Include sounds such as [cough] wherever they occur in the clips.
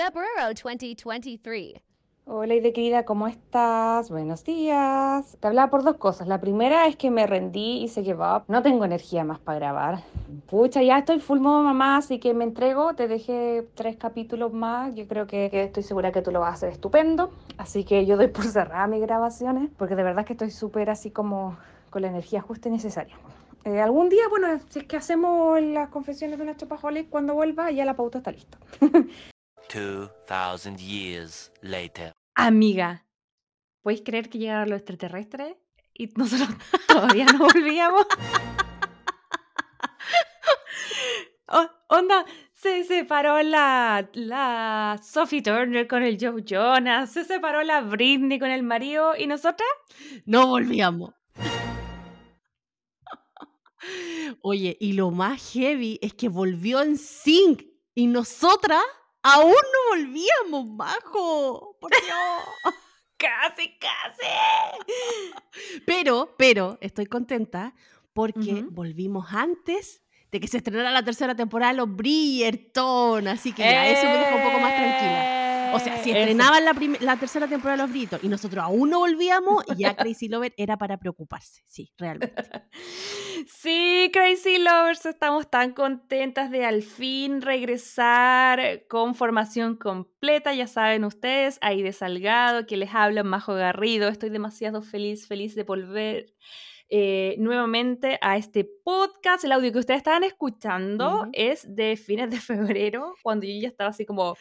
Febrero 2023. Hola, Ide querida, ¿cómo estás? Buenos días. Te hablaba por dos cosas. La primera es que me rendí y se up. No tengo energía más para grabar. Pucha, ya estoy full modo mamá, así que me entrego. Te dejé tres capítulos más. Yo creo que, que estoy segura que tú lo vas a hacer estupendo. Así que yo doy por cerrada mis grabaciones, porque de verdad que estoy súper así como con la energía justa y necesaria. Eh, algún día, bueno, si es que hacemos las confesiones de una chopaholic cuando vuelva, ya la pauta está lista. [laughs] 2000 years later. Amiga, ¿podéis creer que llegaron los extraterrestres y nosotros [laughs] todavía no volvíamos? [laughs] onda, se separó la, la Sophie Turner con el Joe Jonas, se separó la Britney con el marido y nosotras no volvíamos. [laughs] Oye, y lo más heavy es que volvió en sync y nosotras aún no volvíamos, majo. Por Dios. [laughs] casi, casi. Pero, pero, estoy contenta porque volvimos antes de que se estrenara la tercera temporada de Los Bridgerton, así que ya eso me dejó un poco más tranquila. O sea, si estrenaban la, la, tercera temporada de Los Bridgerton y nosotros aún no volvíamos, ya [laughs] Crazy Lover era para preocuparse, sí, realmente. [laughs] Sí, Crazy Lovers, estamos tan contentas de al fin regresar con formación completa. Ya saben ustedes, ahí de Salgado, que les habla Majo Garrido. Estoy demasiado feliz, feliz de volver eh, nuevamente a este podcast. El audio que ustedes estaban escuchando es de fines de febrero, cuando yo ya estaba así como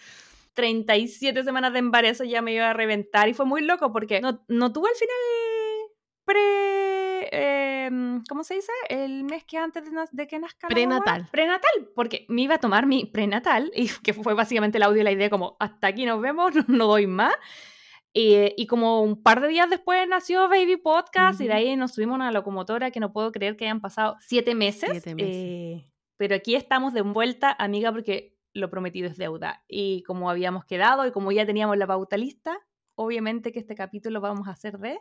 37 semanas de embarazo, ya me iba a reventar y fue muy loco porque no, no tuve al final pre... Em, ¿Cómo se dice? El mes que antes de, que nazca. Prenatal. Prenatal, porque me iba a tomar mi prenatal y [laughs] que fue básicamente el audio y la idea como hasta aquí nos vemos, [laughs] no doy más. Y, y, como un par de días después nació Baby Podcast y de ahí nos subimos a una locomotora que no puedo creer que hayan pasado siete meses. Siete meses. Eh, pero aquí estamos de vuelta, amiga, porque lo prometido es deuda. Y como habíamos quedado y como ya teníamos la pauta lista, obviamente que este capítulo vamos a hacer de...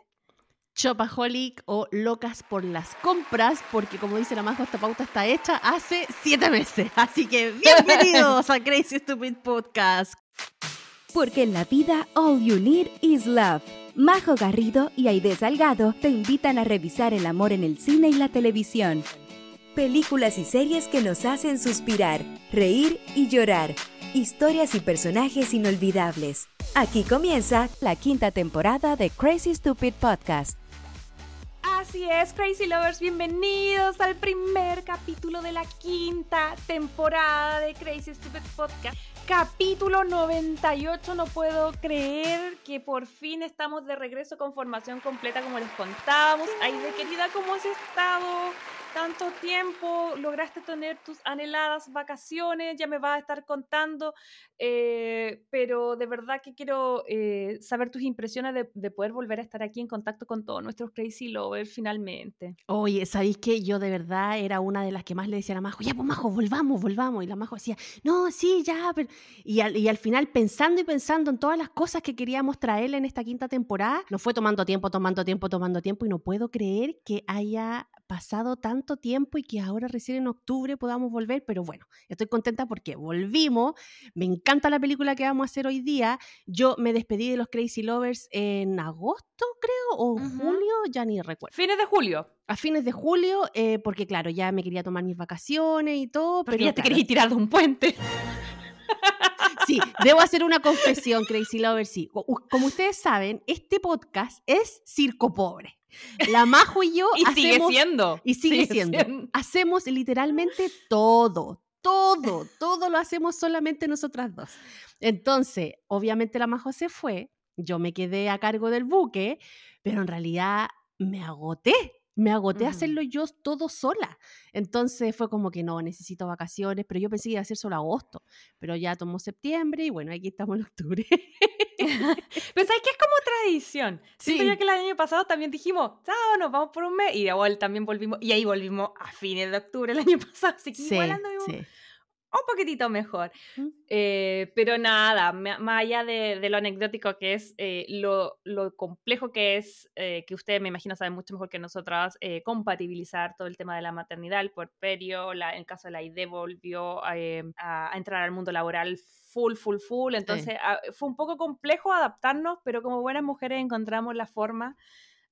Chopaholic o locas por las compras, porque como dice la Majo, esta pauta está hecha hace siete meses. [laughs] Así que bienvenidos a Crazy Stupid Podcast. Porque en la vida all you need is love. Majo Garrido y Aide Salgado te invitan a revisar el amor en el cine y la televisión. Películas y series que nos hacen suspirar, reír y llorar. Historias y personajes inolvidables. Aquí comienza la quinta temporada de Crazy Stupid Podcast. Así es, Crazy Lovers, bienvenidos al primer capítulo de la quinta temporada de Crazy Stupid Podcast. Capítulo 98, no puedo creer que por fin estamos de regreso con formación completa como les contábamos. Ay, de querida, ¿cómo has estado? Tanto tiempo, lograste tener tus anheladas vacaciones, ya me vas a estar contando, eh, pero de verdad que quiero eh, saber tus impresiones de, poder volver a estar aquí en contacto con todos nuestros Crazy Lovers finalmente. Oye, ¿sabéis que yo de verdad era una de las que más le decía a Majo, ya pues Majo, volvamos, volvamos? Y la Majo decía, no, sí, ya, pero... Y al, y al final pensando y pensando en todas las cosas que queríamos traerle en esta quinta temporada, nos fue tomando tiempo, tomando tiempo, tomando tiempo y no puedo creer que haya pasado tanto tiempo y que ahora recién en octubre podamos volver, pero bueno, estoy contenta porque volvimos, me encanta la película que vamos a hacer hoy día, yo me despedí de los Crazy Lovers en agosto creo, o en julio, ya ni recuerdo. Fines de julio. A fines de julio, eh, porque claro, ya me quería tomar mis vacaciones y todo. pero ya te quería tirar de un puente. [laughs] Sí, debo hacer una confesión, Crazy Lovers, sí. Como ustedes saben, este podcast es circo pobre. La Majo y yo [laughs] y sigue siendo. Y sigue, siendo. Hacemos literalmente todo, todo, todo lo hacemos solamente nosotras dos. Entonces, obviamente la Majo se fue, yo me quedé a cargo del buque, pero en realidad me agoté me agoté a hacerlo yo todo sola. Entonces fue como que no, necesito vacaciones, pero yo pensé que iba a ser solo agosto, pero ya tomó septiembre y bueno, aquí estamos en octubre. [laughs] pero sabes que es como tradición. Sí. Siento que el año pasado también dijimos, chao, nos vamos por un mes y de también volvimos, y ahí volvimos a fines de octubre el año [laughs] pasado, así que sí, igual sí. Un poquitito mejor. Eh, pero nada, más allá de, de lo anecdótico que es, eh, lo, lo complejo que es, eh, que ustedes me imagino saben mucho mejor que nosotras, compatibilizar todo el tema de la maternidad, el puerperio, la, en el caso de la ID volvió eh, a, a entrar al mundo laboral full, full, full. Entonces ah, fue un poco complejo adaptarnos, pero como buenas mujeres encontramos la forma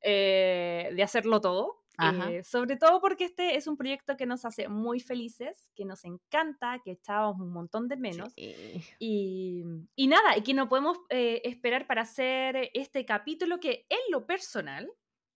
de hacerlo todo. Eh, sobre todo porque este es un proyecto que nos hace muy felices, que nos encanta, que echábamos un montón de menos. Sí. Y, y nada, y que no podemos eh, esperar para hacer este capítulo que en lo personal,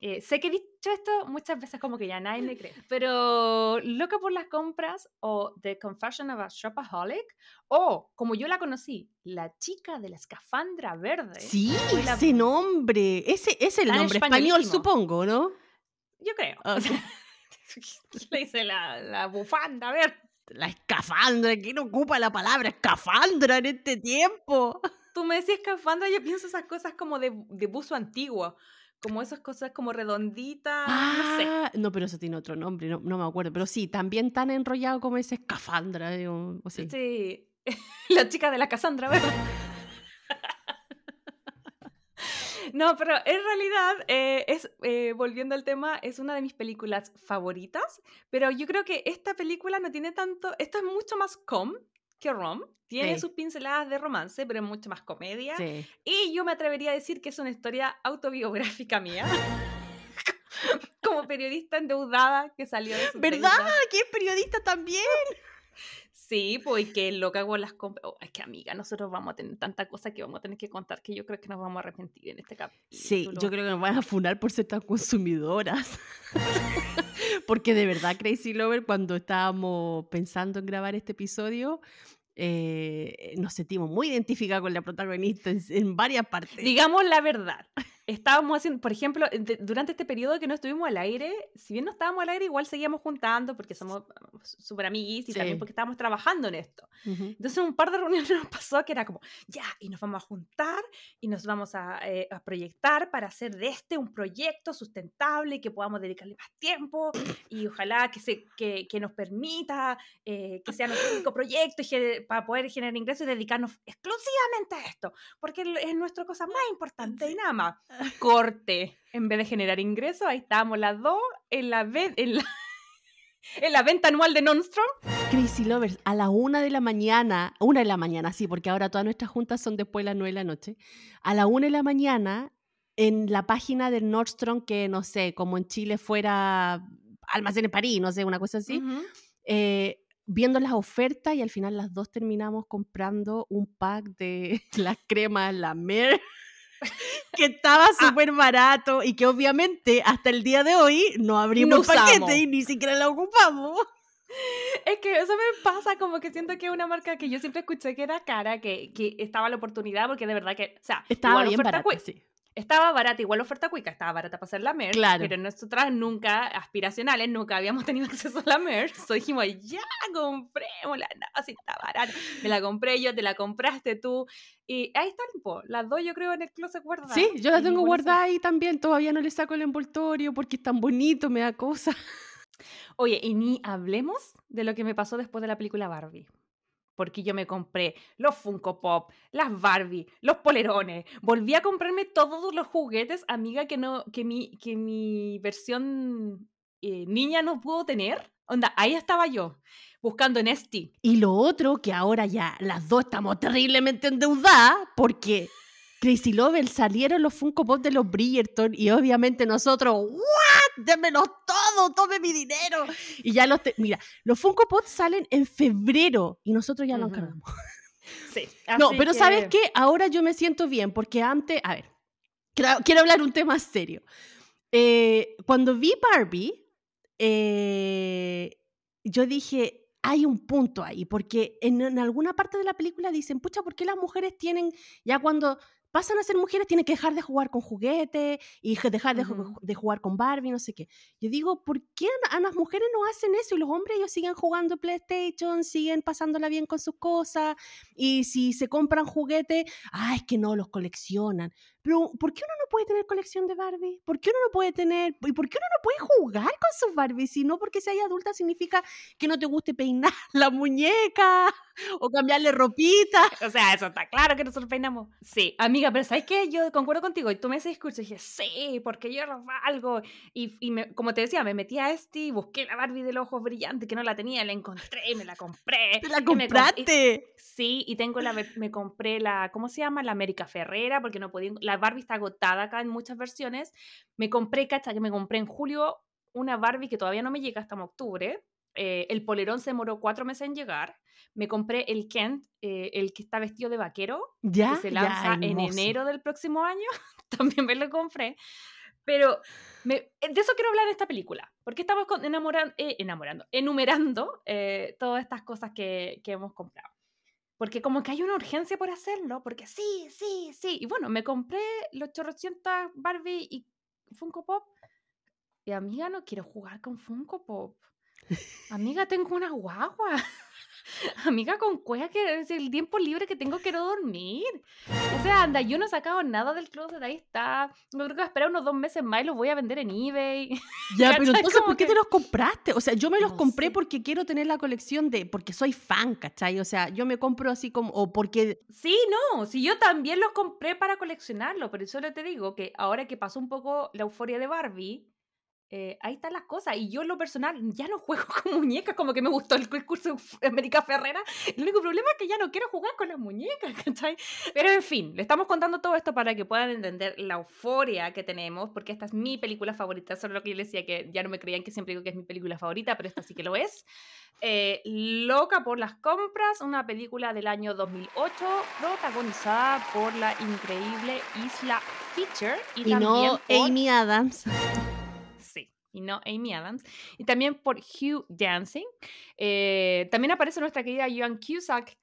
eh, sé que he dicho esto muchas veces como que ya nadie me cree, pero Loca por las compras o The Confession of a Shopaholic o como yo la conocí, la chica de la escafandra verde. Sí, la- ese nombre. Ese es el nombre español, supongo, ¿no? Yo creo. O sea, [laughs] le hice la, la bufanda, a ver. La escafandra, ¿quién ocupa la palabra escafandra en este tiempo? Tú me decías escafandra, yo pienso esas cosas como de, de buzo antiguo, como esas cosas como redonditas, no sé. Ah, no, pero eso tiene otro nombre, no, no me acuerdo. Pero sí, también tan enrollado como ese escafandra. digo, o sí. Sí, [laughs] la chica de la Cassandra, ¿verdad? No, pero en realidad, eh, es, eh, volviendo al tema, es una de mis películas favoritas, pero yo creo que esta película no tiene tanto, esta es mucho más com que rom, tiene Sí. sus pinceladas de romance, pero es mucho más comedia, Sí. y yo me atrevería a decir que es una historia autobiográfica mía, [laughs] como periodista endeudada que salió de sus ¿Verdad? Que es periodista también. [laughs] [laughs] Sí, pues y que lo cago en las compras. Oh, es que amiga, nosotros vamos a tener tanta cosa que vamos a tener que contar que yo creo que nos vamos a arrepentir en este capítulo. Sí, yo creo que nos van a funar por ser tan consumidoras. [laughs] Porque de verdad, Crazy Lover, cuando estábamos pensando en grabar este episodio, eh, nos sentimos muy identificados con la protagonista en, en varias partes. Digamos la verdad. Estábamos haciendo, por ejemplo, de- durante este periodo que no estuvimos al aire, si bien no estábamos al aire, igual seguíamos juntando porque somos uh, súper amiguis y Sí. también porque estábamos trabajando en esto. Ujú. Entonces, un par de reuniones [laughs] nos pasó que era como, ya, y nos vamos a juntar y nos vamos a, eh, a proyectar para hacer de este un proyecto sustentable y que podamos dedicarle más tiempo y ojalá que, se, que, que nos permita eh, que sea nuestro único proyecto y para poder generar ingresos y dedicarnos exclusivamente a esto, porque es nuestra cosa más importante y nada más. Corte. En vez de generar ingresos, ahí estábamos las dos en la, en la, [laughs] en la venta anual de Nonstrom. Crazy Lovers, a la una de la mañana, una de la mañana, sí, porque ahora todas nuestras juntas son después de las nueve de la noche. A la una de la mañana, en la página de Nordstrom, que no sé, como en Chile fuera Almacén en París, no sé, una cosa así, eh, viendo las ofertas y al final las dos terminamos comprando un pack de las [laughs] cremas La Mer. [laughs] que estaba Ah. súper barato y que obviamente hasta el día de hoy no abrimos No paquete y ni siquiera la ocupamos. Es que eso me pasa, como que siento que es una marca que yo siempre escuché que era cara, que, que estaba la oportunidad, porque de verdad que, o sea, Estaba bien barata, sí. Estaba barata, igual oferta cuica, estaba barata para hacer la merch, Claro. pero nosotras nunca, aspiracionales, nunca habíamos tenido [laughs] acceso a la merch, so dijimos, ya, comprémosla, no, si está barata, me la compré yo, te la compraste tú, y ahí están, po, las dos yo creo en el closet guardadas. Sí, yo la y tengo ninguna se- guardada ahí también. Todavía no le saco el envoltorio porque es tan bonito, me da cosa. Oye, y ni hablemos de lo que me pasó después de la película Barbie. Porque yo me compré los Funko Pop, las Barbie, los polerones. Volví a comprarme todos los juguetes, amiga, que, no, que, mi, que mi versión eh, niña no pudo tener. Onda, ahí estaba yo, buscando en Esti. Y lo otro, que ahora ya las dos estamos terriblemente endeudadas porque Crazy Lover salieron los Funko Pop de los Bridgerton y obviamente nosotros. Démelos todo, tome mi dinero. Y ya los, te- mira, los Funko Pop salen en febrero y nosotros ya los Ujú. encargamos. Sí. [laughs] No, pero que- ¿sabes qué? Ahora yo me siento bien porque antes, a ver, quiero, quiero hablar un tema serio. Eh, cuando vi Barbie, eh, yo dije, hay un punto ahí, porque en, en alguna parte de la película dicen, pucha, ¿por qué las mujeres tienen, ya cuando pasan a ser mujeres tienen que dejar de jugar con juguetes y dejar de, de jugar con Barbie, no sé qué. Yo digo, ¿por qué a, a las mujeres no hacen eso? Y los hombres ellos siguen jugando PlayStation, siguen pasándola bien con sus cosas. Y si se compran juguetes, ah, es que no los coleccionan. Pero, ¿por qué uno no puede tener colección de Barbie? ¿Por qué uno no puede tener, y por qué uno no puede jugar con sus Barbies? Si no porque seas adulta significa que no te guste peinar [laughs] la muñeca o cambiarle ropita. [laughs] O sea, eso está claro que nosotros peinamos. Sí, amiga, pero ¿sabes qué? Yo concuerdo contigo. Y tú me ese discurso y dije, sí, porque yo lo valgo. Y, y me- como te decía, me metí a este y busqué la Barbie de los ojos brillantes que no la tenía, la encontré y me la compré. ¡Te la y me y- compraste! Sí, y tengo la, me compré la, ¿cómo se llama? La América Ferrera, porque no podía, la Barbie está agotada acá en muchas versiones. Me compré, cacha, que me compré en julio una Barbie que todavía no me llega hasta octubre. Eh, el polerón se demoró cuatro meses en llegar. Me compré el Kent, eh, el que está vestido de vaquero, Ya, que se ya, lanza en enero del próximo año. [laughs] También me lo compré. Pero me- eh, de eso quiero hablar en esta película, porque estamos con- enamoran- eh, enamorando, enumerando todas estas cosas que, que hemos comprado. Porque como que hay una urgencia por hacerlo, porque sí, sí, sí. Y bueno, me compré los chorrocientas Barbie y Funko Pop. Y amiga, no quiero jugar con Funko Pop. Amiga, tengo una guagua. [laughs] Amiga, con cueva que es el tiempo libre que tengo quiero dormir. O sea, anda, yo no he sacado nada del closet, ahí está. Yo creo que esperar unos dos meses más y los voy a vender en eBay. [laughs] Ya, pero entonces, ¿por qué que- te los compraste? O sea, yo me los No compré sé. porque quiero tener la colección de, porque soy fan, ¿cachai? O sea, yo me compro así como, o porque, Sí, no, si yo también los compré para coleccionarlo, pero solo te digo que ahora que pasó un poco la euforia de Barbie, eh, ahí están las cosas. Y yo en lo personal ya no juego [laughs] con muñecas, como que me gustó el curso de América Ferrera. El único problema es que ya no quiero jugar con las muñecas, [laughs] ¿cachai? Pero en fin, le estamos contando todo esto para que puedan entender la euforia que tenemos, porque esta es mi película favorita. Solo lo que yo les decía que ya no me creían que siempre digo que es mi película favorita, pero esta sí que lo es. Eh, Loca por las compras, una película del año 2008 protagonizada por la increíble Isla Fisher y, y también no por, Amy Adams. Y no Amy Adams y también por Hugh Dancing. Eh, también aparece nuestra querida Joan Cusack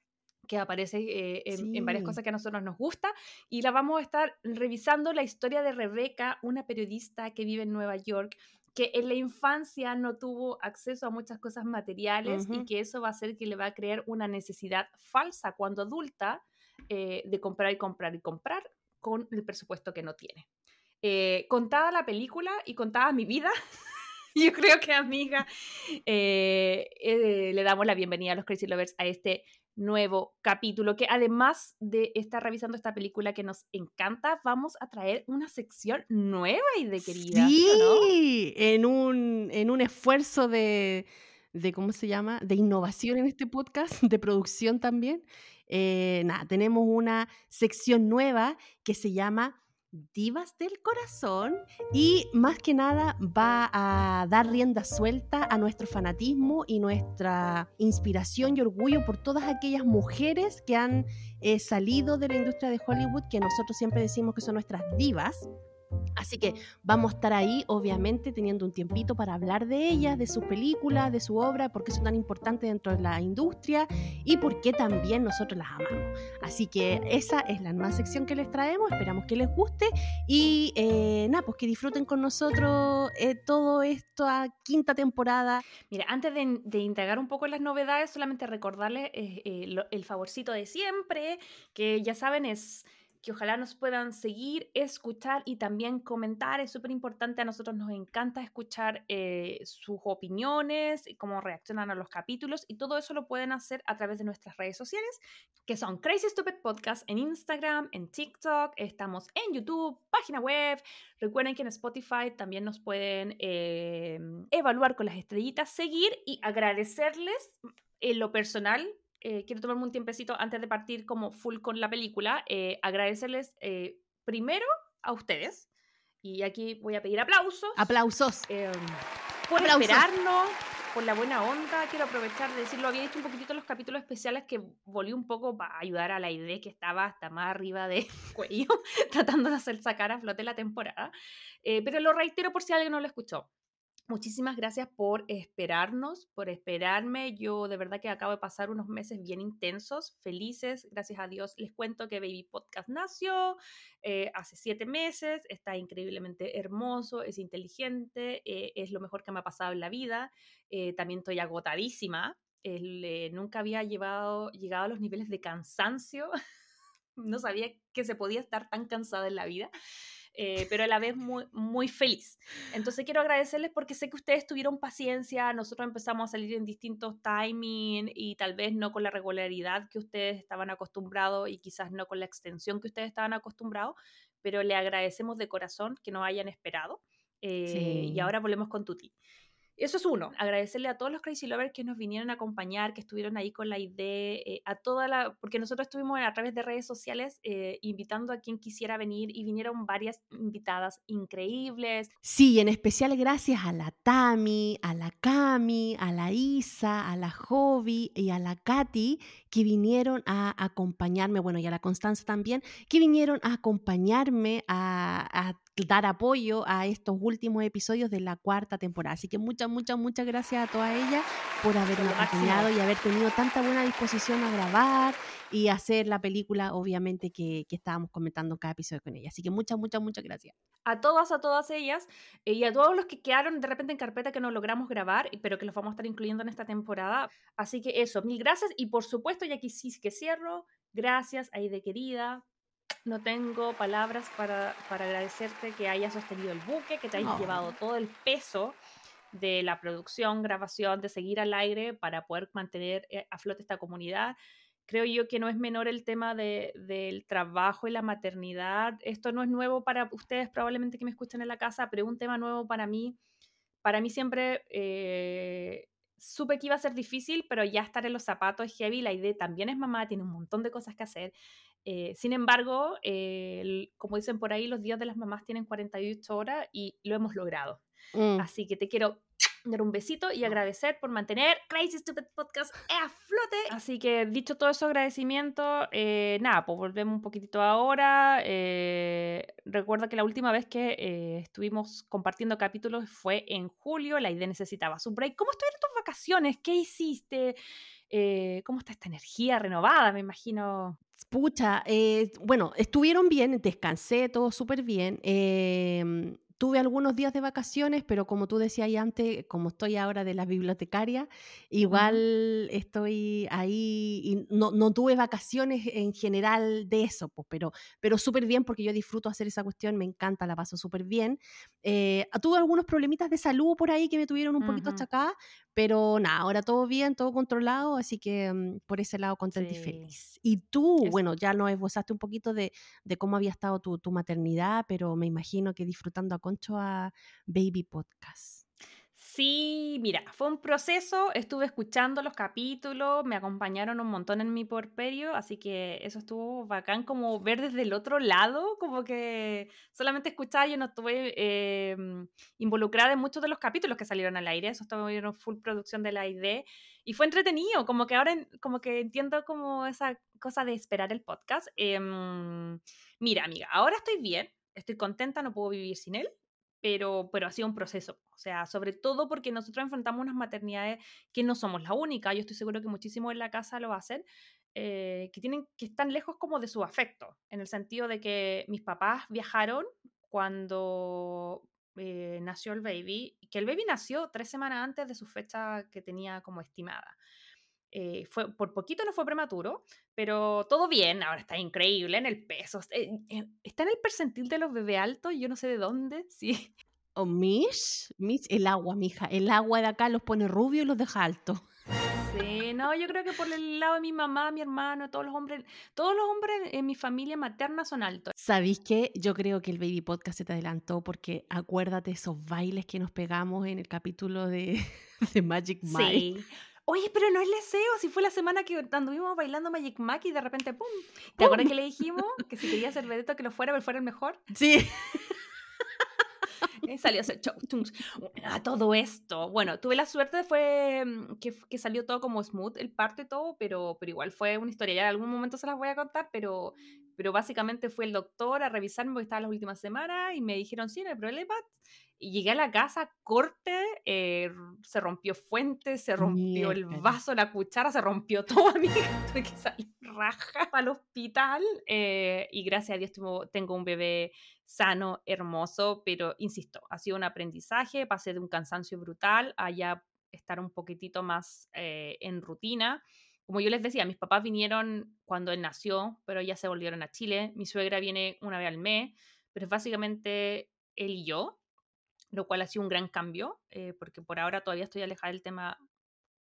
que aparece eh, en, en varias cosas que a nosotros nos gusta y la vamos a estar revisando la historia de Rebeca, una periodista que vive en Nueva York que en la infancia no tuvo acceso a muchas cosas materiales y que eso va a hacer que le va a crear una necesidad falsa cuando adulta eh, de comprar y comprar y comprar con el presupuesto que no tiene. Eh, contada la película y contada mi vida, [laughs] yo creo que amiga, eh, eh, le damos la bienvenida a los Crazy Lovers a este nuevo capítulo que además de estar revisando esta película que nos encanta, vamos a traer una sección nueva y de querida. ¿sí no? En un, en un esfuerzo de, de, ¿cómo se llama? De innovación en este podcast, de producción también. Nada, tenemos una sección nueva que se llama Divas del Corazón y más que nada va a dar rienda suelta a nuestro fanatismo y nuestra inspiración y orgullo por todas aquellas mujeres que han eh, salido de la industria de Hollywood, que nosotros siempre decimos que son nuestras divas. Así que vamos a estar ahí, obviamente, teniendo un tiempito para hablar de ellas, de sus películas, de su obra, por qué son tan importantes dentro de la industria y por qué también nosotros las amamos. Así que esa es la nueva sección que les traemos, esperamos que les guste y eh, nada, pues que disfruten con nosotros eh, todo esto a quinta temporada. Mira, antes de, de integrar un poco las novedades, solamente recordarles eh, el favorcito de siempre, que ya saben es que ojalá nos puedan seguir, escuchar y también comentar. Es súper importante, a nosotros nos encanta escuchar eh, sus opiniones cómo reaccionan a los capítulos y todo eso lo pueden hacer a través de nuestras redes sociales, que son Crazy Stupid Podcast en Instagram, en TikTok, estamos en YouTube, página web, Recuerden que en Spotify también nos pueden eh, evaluar con las estrellitas, seguir y agradecerles en lo personal. Eh, quiero tomarme un tiempecito antes de partir como full con la película. eh, agradecerles eh, primero a ustedes. Y aquí voy a pedir aplausos. Aplausos. eh, por Aplausos. esperarnos, por la buena onda. Quiero aprovechar de decirlo. Había dicho un poquitito los capítulos especiales que volví un poco para ayudar a la idea que estaba hasta más arriba de [laughs] cuello, tratando de hacer sacar a flote la temporada. Eh, pero lo reitero por si alguien no lo escuchó. Muchísimas gracias por esperarnos, por esperarme. Yo de verdad que acabo de pasar unos meses bien intensos, felices. Gracias a Dios les cuento que Baby Podcast nació eh, hace siete meses. Está increíblemente hermoso, es inteligente, eh, es lo mejor que me ha pasado en la vida. Eh, también estoy agotadísima. El, nunca había llegado a los niveles de cansancio. [laughs] no sabía que se podía estar tan cansada en la vida. Eh, pero a la vez muy, muy feliz. Entonces quiero agradecerles porque sé que ustedes tuvieron paciencia, nosotros empezamos a salir en distintos timing y tal vez no con la regularidad que ustedes estaban acostumbrados y quizás no con la extensión que ustedes estaban acostumbrados, pero le agradecemos de corazón que nos hayan esperado. Eh, y ahora volvemos con Tuti. Eso es uno, agradecerle a todos los Crazy Lovers que nos vinieron a acompañar, que estuvieron ahí con la idea, eh, a toda la, porque nosotros estuvimos a través de redes sociales eh, invitando a quien quisiera venir y vinieron varias invitadas increíbles. Sí, en especial gracias a la Tami, a la Cami, a la Isa, a la Jovi y a la Katy que vinieron a acompañarme, bueno, y a la Constanza también, que vinieron a acompañarme a, a dar apoyo a estos últimos episodios de la cuarta temporada. Así que muchas, muchas, muchas gracias a todas ellas por haberme acompañado y haber tenido tanta buena disposición a grabar y hacer la película, obviamente, que, que estábamos comentando cada episodio con ella. Así que muchas, muchas, muchas gracias. A todas, a todas ellas eh, y a todos los que quedaron de repente en carpeta que no logramos grabar, pero que los vamos a estar incluyendo en esta temporada. Así que eso, mil gracias y por supuesto, ya aquí sí que cierro, gracias, Aide querida, no tengo palabras para, agradecerte que hayas sostenido el buque, que te hayas llevado todo el peso de la producción, grabación, de seguir al aire para poder mantener eh, a flote esta comunidad. Creo yo que no es menor el tema del trabajo y la maternidad. Esto no es nuevo para ustedes, probablemente que me escuchen en la casa, pero es un tema nuevo para mí. Para mí siempre eh, supe que iba a ser difícil, pero ya estar en los zapatos es heavy. La idea también es mamá, tiene un montón de cosas que hacer. Eh, sin embargo, eh, como dicen por ahí, los días de las mamás tienen 48 horas y lo hemos logrado. Mm. Así que te quiero [tsk] dar un besito y agradecer por mantener Crazy Stupid Podcast a flote. Así que dicho todo eso, agradecimiento, eh, nada, pues volvemos un poquitito ahora. recuerda que la última vez que estuvimos compartiendo capítulos fue en julio, la idea necesitaba su break. ¿Cómo estuvieron tus vacaciones? ¿Qué hiciste? ¿Cómo está esta energía renovada? Me imagino. Pucha, eh, bueno, estuvieron bien, descansé, todo súper bien. Em, tuve algunos días de vacaciones, pero como tú decías antes, como estoy ahora de la bibliotecaria, igual estoy ahí y no, no, tuve vacaciones en general de eso, pues, pero, pero súper bien porque yo disfruto hacer esa cuestión, me encanta, la paso súper bien. Eh, tuve algunos problemitas de salud por ahí que me tuvieron un poquito achacada, pero nada, ahora todo bien, todo controlado, así que mm, por ese lado contenta y feliz. Y tú, bueno, ya nos esbozaste un poquito de, de cómo había estado tu, tu maternidad, pero me imagino que disfrutando a Concho a Baby Podcast. Sí, mira, fue un proceso, estuve escuchando los capítulos, me acompañaron un montón en mi porperio, así que eso estuvo bacán como ver desde el otro lado, como que solamente escuchar, yo no estuve eh, involucrada en muchos de los capítulos que salieron al aire, eso estuvieron full producción de la ID y fue entretenido, como que ahora como que entiendo como esa cosa de esperar el podcast. Em, mira, amiga, ahora estoy bien, estoy contenta, no puedo vivir sin él, pero, pero ha sido un proceso. O sea, sobre todo porque nosotros enfrentamos unas maternidades que no somos la única. Yo estoy seguro que muchísimos en la casa lo hacen, eh, que tienen que están lejos como de su afecto, en el sentido de que mis papás viajaron cuando eh, nació el baby, que el baby nació tres semanas antes de su fecha que tenía como estimada. Eh, fue, por poquito no fue prematuro, pero todo bien, ahora está increíble en el peso. está en el percentil de los bebés altos, yo no sé de dónde, [laughs] sí. O Mish, Mish, el agua, mija. El agua de acá los pone rubio y los deja altos. Sí, no, yo creo que por el lado de mi mamá, mi hermano, todos los hombres, todos los hombres en mi familia materna son altos. ¿Sabéis qué? Yo creo que el Baby Podcast se te adelantó porque acuérdate esos bailes que nos pegamos en el capítulo de, [laughs] de Magic Mike. Sí. Oye, pero no es leseo, si fue la semana que anduvimos bailando Magic Mac y de repente ¡pum! ¿Te acuerdas que le dijimos que si quería ser vedeto que lo fuera, pero fuera el mejor? Sí. Salió ese show. A todo esto. Bueno, tuve la suerte fue mm, que, que, salió todo como smooth el parto y todo, pero, pero igual fue una historia. Ya en algún momento se las voy a contar, pero, pero básicamente fue el doctor a revisarme porque estaba las últimas semanas y me dijeron, sí, no hay problema. Y llegué a la casa, corte, eh, se rompió fuente, se rompió el vaso, la cuchara, se rompió todo, [laughs] amiga. Tuve que salir raja el hospital. eh, y gracias a Dios tengo, tengo un bebé sano, hermoso, pero insisto, ha sido un aprendizaje, pasé de un cansancio brutal a ya estar un poquitito más eh, en rutina. Como yo les decía, mis papás vinieron cuando él nació, pero ya se volvieron a Chile. Mi suegra viene una vez al mes, pero es básicamente él y yo, lo cual ha sido un gran cambio, eh, porque por ahora todavía estoy alejada del tema.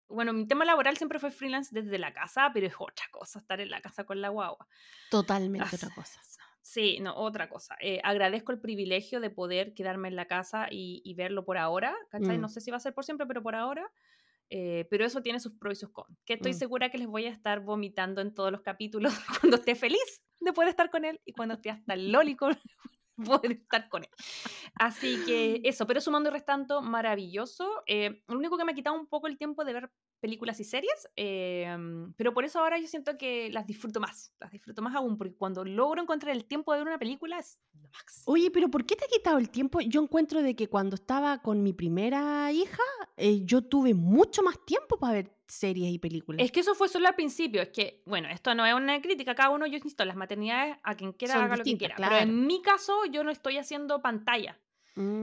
Bueno, mi tema laboral siempre fue freelance desde la casa, pero es otra cosa estar en la casa con la guagua. Totalmente Ah, otra cosa. Sí, no, otra cosa. Eh, agradezco el privilegio de poder quedarme en la casa y, y verlo por ahora, ¿cachai? Mm. No sé si va a ser por siempre, pero por ahora. Eh, pero eso tiene sus pros y sus cons. Que estoy Mm. segura que les voy a estar vomitando en todos los capítulos [laughs] cuando esté feliz de poder estar con él y cuando esté hasta el lólico [laughs] poder estar con él. Así que [gasps] eso, pero sumando y restando, maravilloso. Eh, lo único que me ha quitado un poco el tiempo de ver películas y series, eh, pero por eso ahora yo siento que las disfruto más, las disfruto más aún, porque cuando logro encontrar el tiempo de ver una película es lo máximo. Oye, pero ¿por qué te ha quitado el tiempo? Yo encuentro de que cuando estaba con mi primera hija, eh, yo tuve mucho más tiempo para ver series y películas. Es que eso fue solo al principio, es que, bueno, esto no es una crítica, cada uno, yo insisto, las maternidades a quien quiera Son haga lo que quiera, pero en mi caso yo no estoy haciendo pantalla.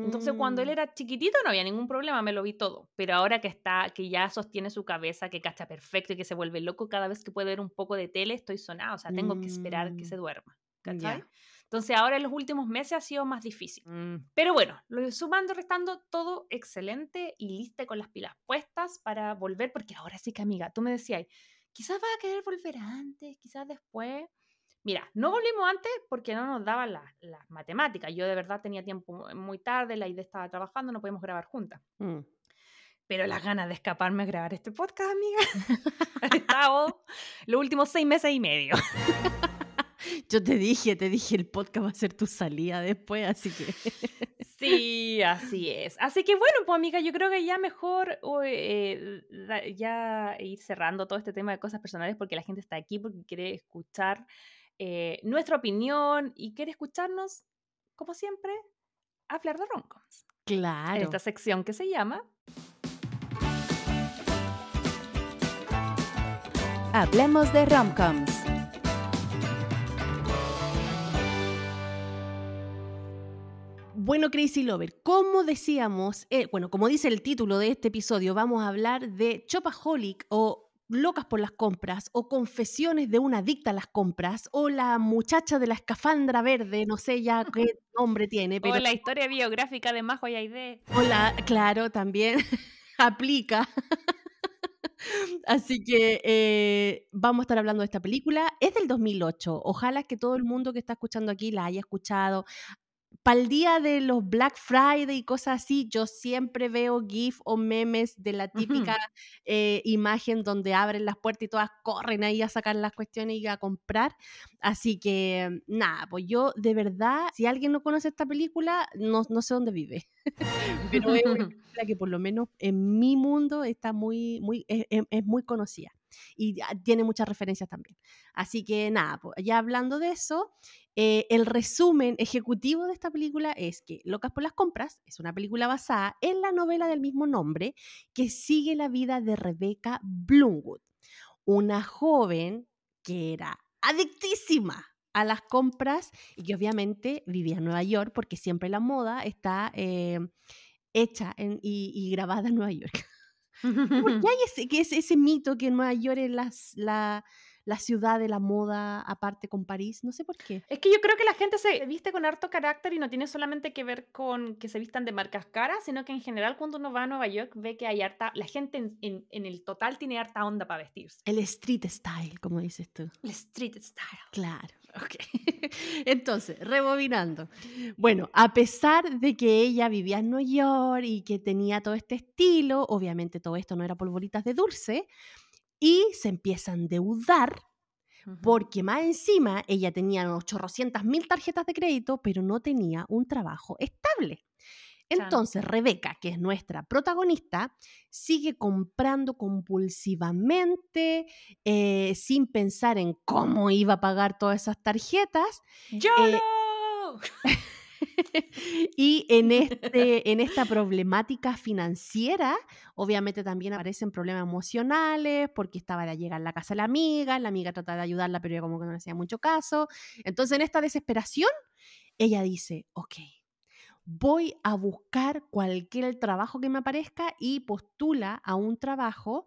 Entonces, cuando él Mm. era chiquitito no había ningún problema, me lo vi todo. Pero ahora que está, que ya sostiene su cabeza, que cacha perfecto y que se vuelve loco cada vez que puede ver un poco de tele, estoy sonada. O sea, tengo que esperar que Mm. se duerma. ¿Cachai? Ya. Entonces, ahora en los últimos meses ha sido más difícil. Pero bueno, lo sumando restando, todo excelente y lista con las pilas puestas para volver, porque ahora sí que, amiga, tú me decías, quizás va a querer volver antes, quizás después. Mira, no volvimos antes porque no nos daban las, las matemáticas. Yo de verdad tenía tiempo muy tarde, la idea estaba trabajando, no podíamos grabar juntas. Mm. Pero las ganas de escaparme a grabar este podcast, amiga, [laughs] han estado los últimos seis meses y medio. [laughs] Yo te dije, te dije, el podcast va a ser tu salida después, así que... [laughs] Sí, así es. Así que bueno, pues amiga, yo creo que ya mejor eh, ya ir cerrando todo este tema de cosas personales porque la gente está aquí porque quiere escuchar eh, nuestra opinión y quiere escucharnos, como siempre, hablar de romcoms. En Claro. esta sección que se llama Hablemos de romcoms. Bueno, Crazy Lover, como decíamos, eh, bueno, como dice el título de este episodio, vamos a hablar de Chopaholic o Locas por las compras o Confesiones de una adicta a las compras o La muchacha de la escafandra verde, no sé ya qué [laughs] nombre tiene, pero o la historia biográfica de Majo y Aide. Hola, claro, también [laughs] aplica. [laughs] Así que eh, vamos a estar hablando de esta película. Es del 2008. Ojalá que todo el mundo que está escuchando aquí la haya escuchado. Para el día de los Black Friday y cosas así, yo siempre veo GIF o memes de la típica eh, imagen donde abren las puertas y todas corren ahí a sacar las cuestiones y a comprar. Así que nada, pues yo de verdad, si alguien no conoce esta película, no, no sé dónde vive. [laughs] Pero es una [laughs] película que por lo menos en mi mundo está muy, muy, es muy conocida y tiene muchas referencias también. Así que nada, ya hablando de eso, eh, el resumen ejecutivo de esta película es que Locas por las Compras es una película basada en la novela del mismo nombre que sigue la vida de Rebecca Bloomwood, una joven que era adictísima a las compras y que obviamente vivía en Nueva York porque siempre la moda está eh, hecha y grabada en Nueva York. [laughs] ¿Por qué hay ese, que es ese mito que Nueva York es las- la, la ciudad de la moda aparte con París? No sé por qué. Es que yo creo que la gente se viste con harto carácter y no tiene solamente que ver con que se vistan de marcas caras, sino que en general cuando uno va a Nueva York ve que hay harta, la gente en, en- en el total tiene harta onda para vestirse. El street style, como dices tú. El street style. Claro, ok. [laughs] Entonces, rebobinando. Bueno, a pesar de que ella vivía en Nueva York y que tenía todo este estilo, obviamente todo esto no era polvoritas de dulce, y se empieza a endeudar porque más encima ella tenía 800 mil tarjetas de crédito, pero no tenía un trabajo estable. Entonces, Rebeca, que es nuestra protagonista, sigue comprando compulsivamente, eh, sin pensar en cómo iba a pagar todas esas tarjetas. ¡Yo Eh, [laughs] [laughs] y en, este, en esta problemática financiera, obviamente también aparecen problemas emocionales, porque estaba a llegar a la casa de la amiga, la amiga trataba de ayudarla, pero ella como que no le hacía mucho caso. Entonces, en esta desesperación, ella dice, ok, voy a buscar cualquier trabajo que me aparezca y postula a un trabajo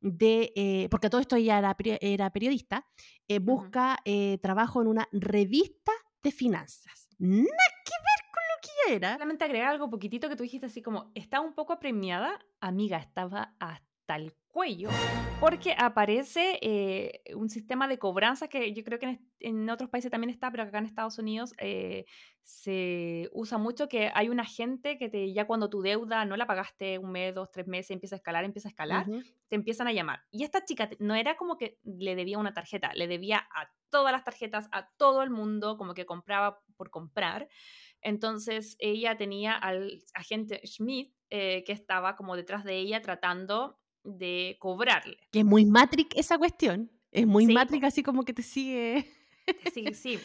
de, eh, porque todo esto ella era periodista, eh, busca eh, trabajo en una revista de finanzas. Nada que ver con lo que ella era. Solamente agregar algo poquitito que tú dijiste así como, está un poco premiada, amiga, estaba hasta el cuello, porque aparece eh, un sistema de cobranza que yo creo que en, en otros países también está, pero acá en Estados Unidos eh, se usa mucho que hay un agente que te, ya cuando tu deuda no la pagaste un mes, dos, tres meses, empieza a escalar, empieza a escalar, Ujú. te empiezan a llamar. Y esta chica te- no era como que le debía una tarjeta, le debía a todas las tarjetas, a todo el mundo, como que compraba por comprar. Entonces ella tenía al agente Schmidt eh, que estaba como detrás de ella tratando de cobrarle. Que es muy Matrix esa cuestión. Es muy Sí, Matrix así como que te sigue. Sí, [laughs] sí.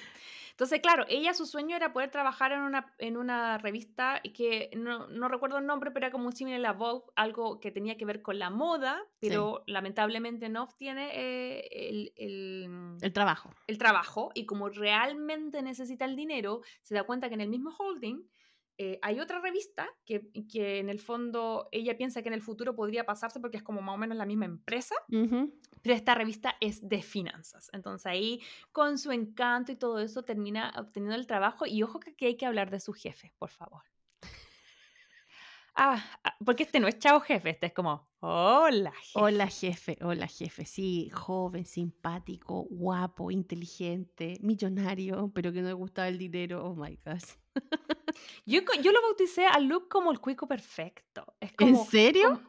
Entonces, claro, ella su sueño era poder trabajar en una, en una revista y que no, no recuerdo el nombre, pero era como un similar a Vogue, algo que tenía que ver con la moda, pero lamentablemente no obtiene eh, el, el- El trabajo. el trabajo y como realmente necesita el dinero, se da cuenta que en el mismo holding eh, hay otra revista que, que en el fondo ella piensa que en el futuro podría pasarse porque es como más o menos la misma empresa, pero esta revista es de finanzas. Entonces ahí con su encanto y todo eso termina obteniendo el trabajo y ojo que aquí hay que hablar de su jefe, por favor. Ah, ah, porque este no es chavo jefe, este es como, hola jefe. Hola jefe, hola jefe, sí, joven, simpático, guapo, inteligente, millonario, pero que no le gustaba el dinero, oh my gosh. Yo, yo lo bauticé a Luke como el cuico perfecto. Es ¿En como, serio? como-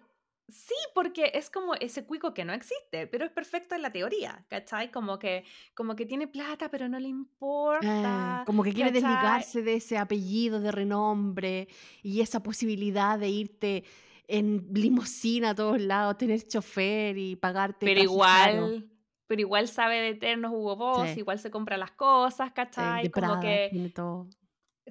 sí, porque es como ese cuico que no existe, pero es perfecto en la teoría, ¿cachai? Como que, como que tiene plata, pero no le Ah, importa. como que quiere ¿cachai? desligarse de ese apellido de renombre y esa posibilidad de irte en limusina a todos lados, tener chofer y pagarte. Pero caro. igual, pero igual sabe de eternos Hugo Boss, Sí. igual se compra las cosas, Sí, ¿cachai? de como que tiene todo.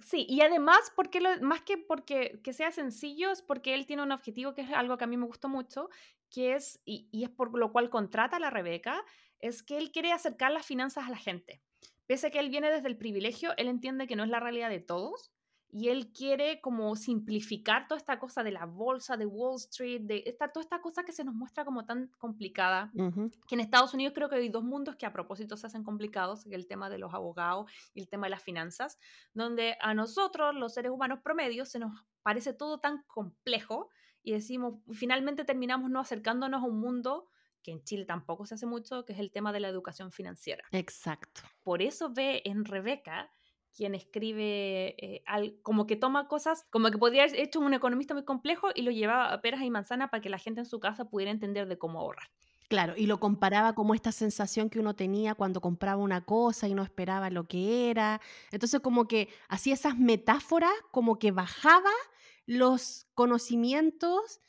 Sí, y además, porque lo, más que porque que sea sencillo, es porque él tiene un objetivo que es algo que a mí me gustó mucho, que es, y, y es por lo cual contrata a la Rebeca, es que él quiere acercar las finanzas a la gente. Pese a que él viene desde el privilegio, él entiende que no es la realidad de todos y él quiere como simplificar toda esta cosa de la bolsa, de Wall Street, de esta, toda esta cosa que se nos muestra como tan complicada que en Estados Unidos creo que hay dos mundos que a propósito se hacen complicados, el tema de los abogados y el tema de las finanzas, donde a nosotros, los seres humanos promedios, se nos parece todo tan complejo y decimos, finalmente terminamos no acercándonos a un mundo que en Chile tampoco se hace mucho, que es el tema de la educación financiera. Exacto. Por eso ve en Rebeca quien escribe eh, como que toma cosas, como que podría haber hecho un economista muy complejo y lo llevaba a peras y manzanas para que la gente en su casa pudiera entender de cómo ahorrar. Claro, y lo comparaba como esta sensación que uno tenía cuando compraba una cosa y no esperaba lo que era. Entonces como que hacía esas metáforas, como que bajaba los conocimientos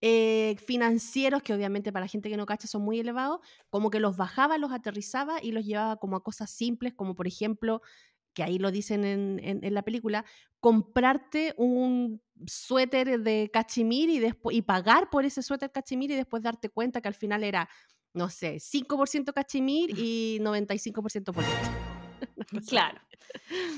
eh, financieros, que obviamente para la gente que no cacha son muy elevados, como que los bajaba, los aterrizaba y los llevaba como a cosas simples, como por ejemplo, que ahí lo dicen en, en- en la película, comprarte un suéter de cachemir y, después, y pagar por ese suéter cachemir y después darte cuenta que al final era, no sé, 5% cachemir [laughs] y 95% poliéster. [laughs] Claro.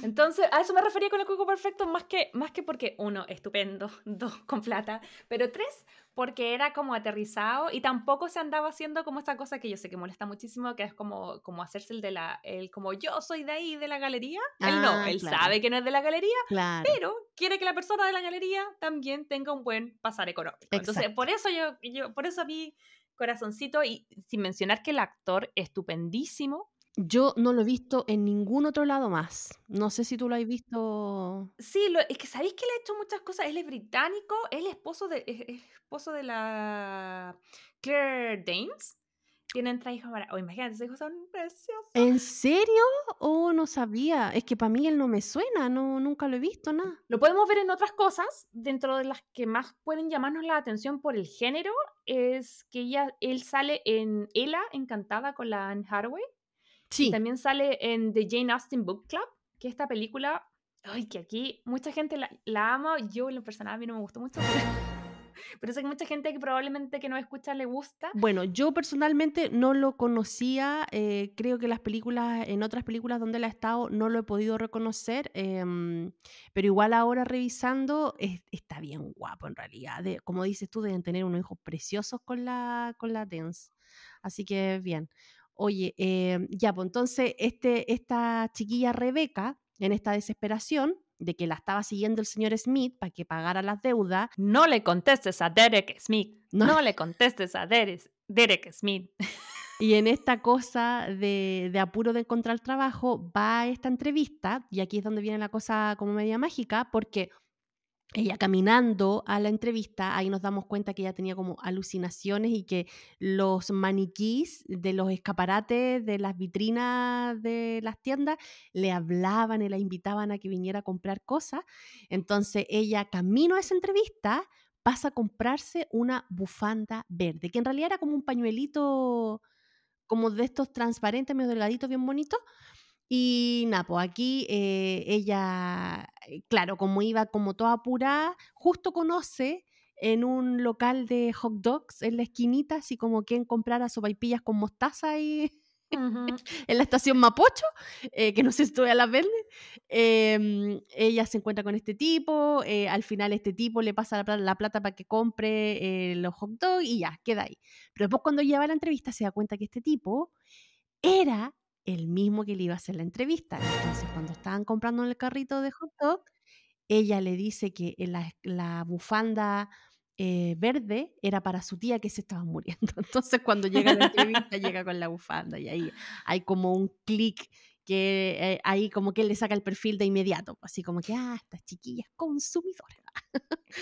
Entonces, a eso me refería con el cuico perfecto, más que, más que porque, uno, estupendo, [laughs] dos, con plata, pero tres, porque era como aterrizado y tampoco se andaba haciendo como esta cosa que yo sé que molesta muchísimo, que es como, como hacerse el de la, el como yo soy de ahí, de la galería. Él no, Ah, él claro. sabe que no es de la galería, Claro. pero quiere que la persona de la galería también tenga un buen pasar económico. Entonces, Exacto. por eso yo, yo, por eso a mí, corazoncito, y sin mencionar que el actor estupendísimo, Yo no lo he visto en ningún otro lado más. No sé si tú lo has visto. Sí, lo, es que sabéis que él ha hecho muchas cosas. Él es británico, él es esposo de, es- es esposo de la Claire Danes. tienen tres hijos ahora. O imagínate, esos hijos son preciosos. ¿En serio? Oh, no sabía. Es que para mí él no me suena, no, nunca lo he visto, nada. Lo podemos ver en otras cosas, dentro de las que más pueden llamarnos la atención por el género, es que ella, él sale en Ella, encantada con la Anne Hathaway. Sí, Y también sale en The Jane Austen Book Club, que esta película, ay, que aquí mucha gente la, la ama, yo en lo personal a mí no me gustó mucho, pero, [laughs] pero sé que mucha gente que probablemente que no escucha le gusta. Bueno, yo personalmente no lo conocía, eh, creo que las películas, en otras películas donde él ha estado, no lo he podido reconocer, em, pero igual ahora revisando, es- está bien guapo en realidad. De- como dices tú, deben tener unos hijos preciosos con la, con la Dance. Así que bien. Oye, em, ya, pues entonces este, esta chiquilla Rebeca, en esta desesperación de que la estaba siguiendo el señor Smith para que pagara las deudas, No le contestes a Derek Smith. No. No, le contestes a Derek, Derek Smith. Y en esta cosa de, de apuro de encontrar trabajo, va a esta entrevista, y aquí es donde viene la cosa como media mágica, porque ella caminando a la entrevista, ahí nos damos cuenta que ella tenía como alucinaciones y que los maniquís de los escaparates de las vitrinas de las tiendas le hablaban y la invitaban a que viniera a comprar cosas. Entonces ella, camino a esa entrevista, pasa a comprarse una bufanda verde, que en realidad era como un pañuelito como de estos transparentes, medio delgaditos, bien bonitos. Y nada, pues aquí eh, ella, eh, claro, como iba como toda apurada, justo conoce en un local de hot dogs en la esquinita, así como quien comprara sopaipillas con mostaza ahí Ujú. [laughs] en la estación Mapocho, eh, que no sé si todavía las venden. em, ella se encuentra con este tipo, eh, al final este tipo le pasa la plata, la plata para que compre los hot dogs y ya, queda ahí. Pero después cuando lleva la entrevista se da cuenta que este tipo era el mismo que le iba a hacer la entrevista. Entonces cuando estaban comprando en el carrito de hot dog, ella le dice que la, bufanda eh, verde era para su tía que se estaba muriendo. [laughs] Entonces cuando llega la entrevista llega con la bufanda y ahí hay como un clic que eh, ahí como que él le saca el perfil de inmediato, así como que, ah, esta chiquilla es consumidora.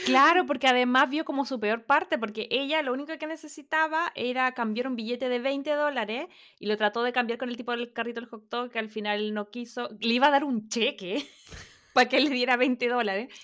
Claro, [laughs] porque además vio como su peor parte, porque ella lo único que necesitaba era cambiar un billete de 20 dólares y lo trató de cambiar con el tipo del carrito del hot dog que al final no quiso. Le iba a dar un cheque [laughs] para que le diera 20 dólares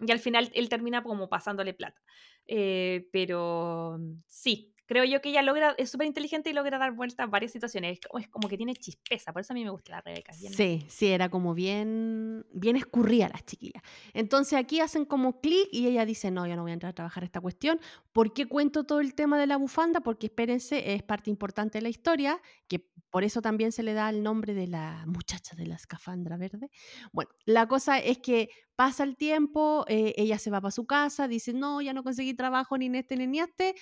y al final él termina como pasándole plata. Eh, pero sí, creo yo que ella logra, es súper inteligente y logra dar vueltas a varias situaciones. Es como, es como que tiene chispeza, por eso a mí me gusta la Rebeca. bien- Sí, sí, era como bien, bien escurrida las chiquillas. Entonces aquí hacen como clic y ella dice, no, yo no voy a entrar a trabajar esta cuestión. ¿Por qué cuento todo el tema de la bufanda? Porque espérense, es parte importante de la historia, que por eso también se le da el nombre de la muchacha de la escafandra verde. Bueno, la cosa es que pasa el tiempo, eh, ella se va para su casa, dice, no, ya no conseguí trabajo ni en este ni en este.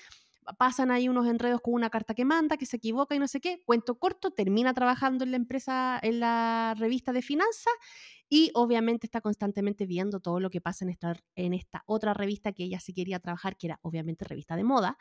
Pasan ahí unos enredos con una carta que manda, que se equivoca y no sé qué. Cuento corto, termina trabajando en la empresa, en la revista de finanzas y obviamente está constantemente viendo todo lo que pasa en esta, en esta otra revista que ella sí quería trabajar, que era obviamente revista de moda.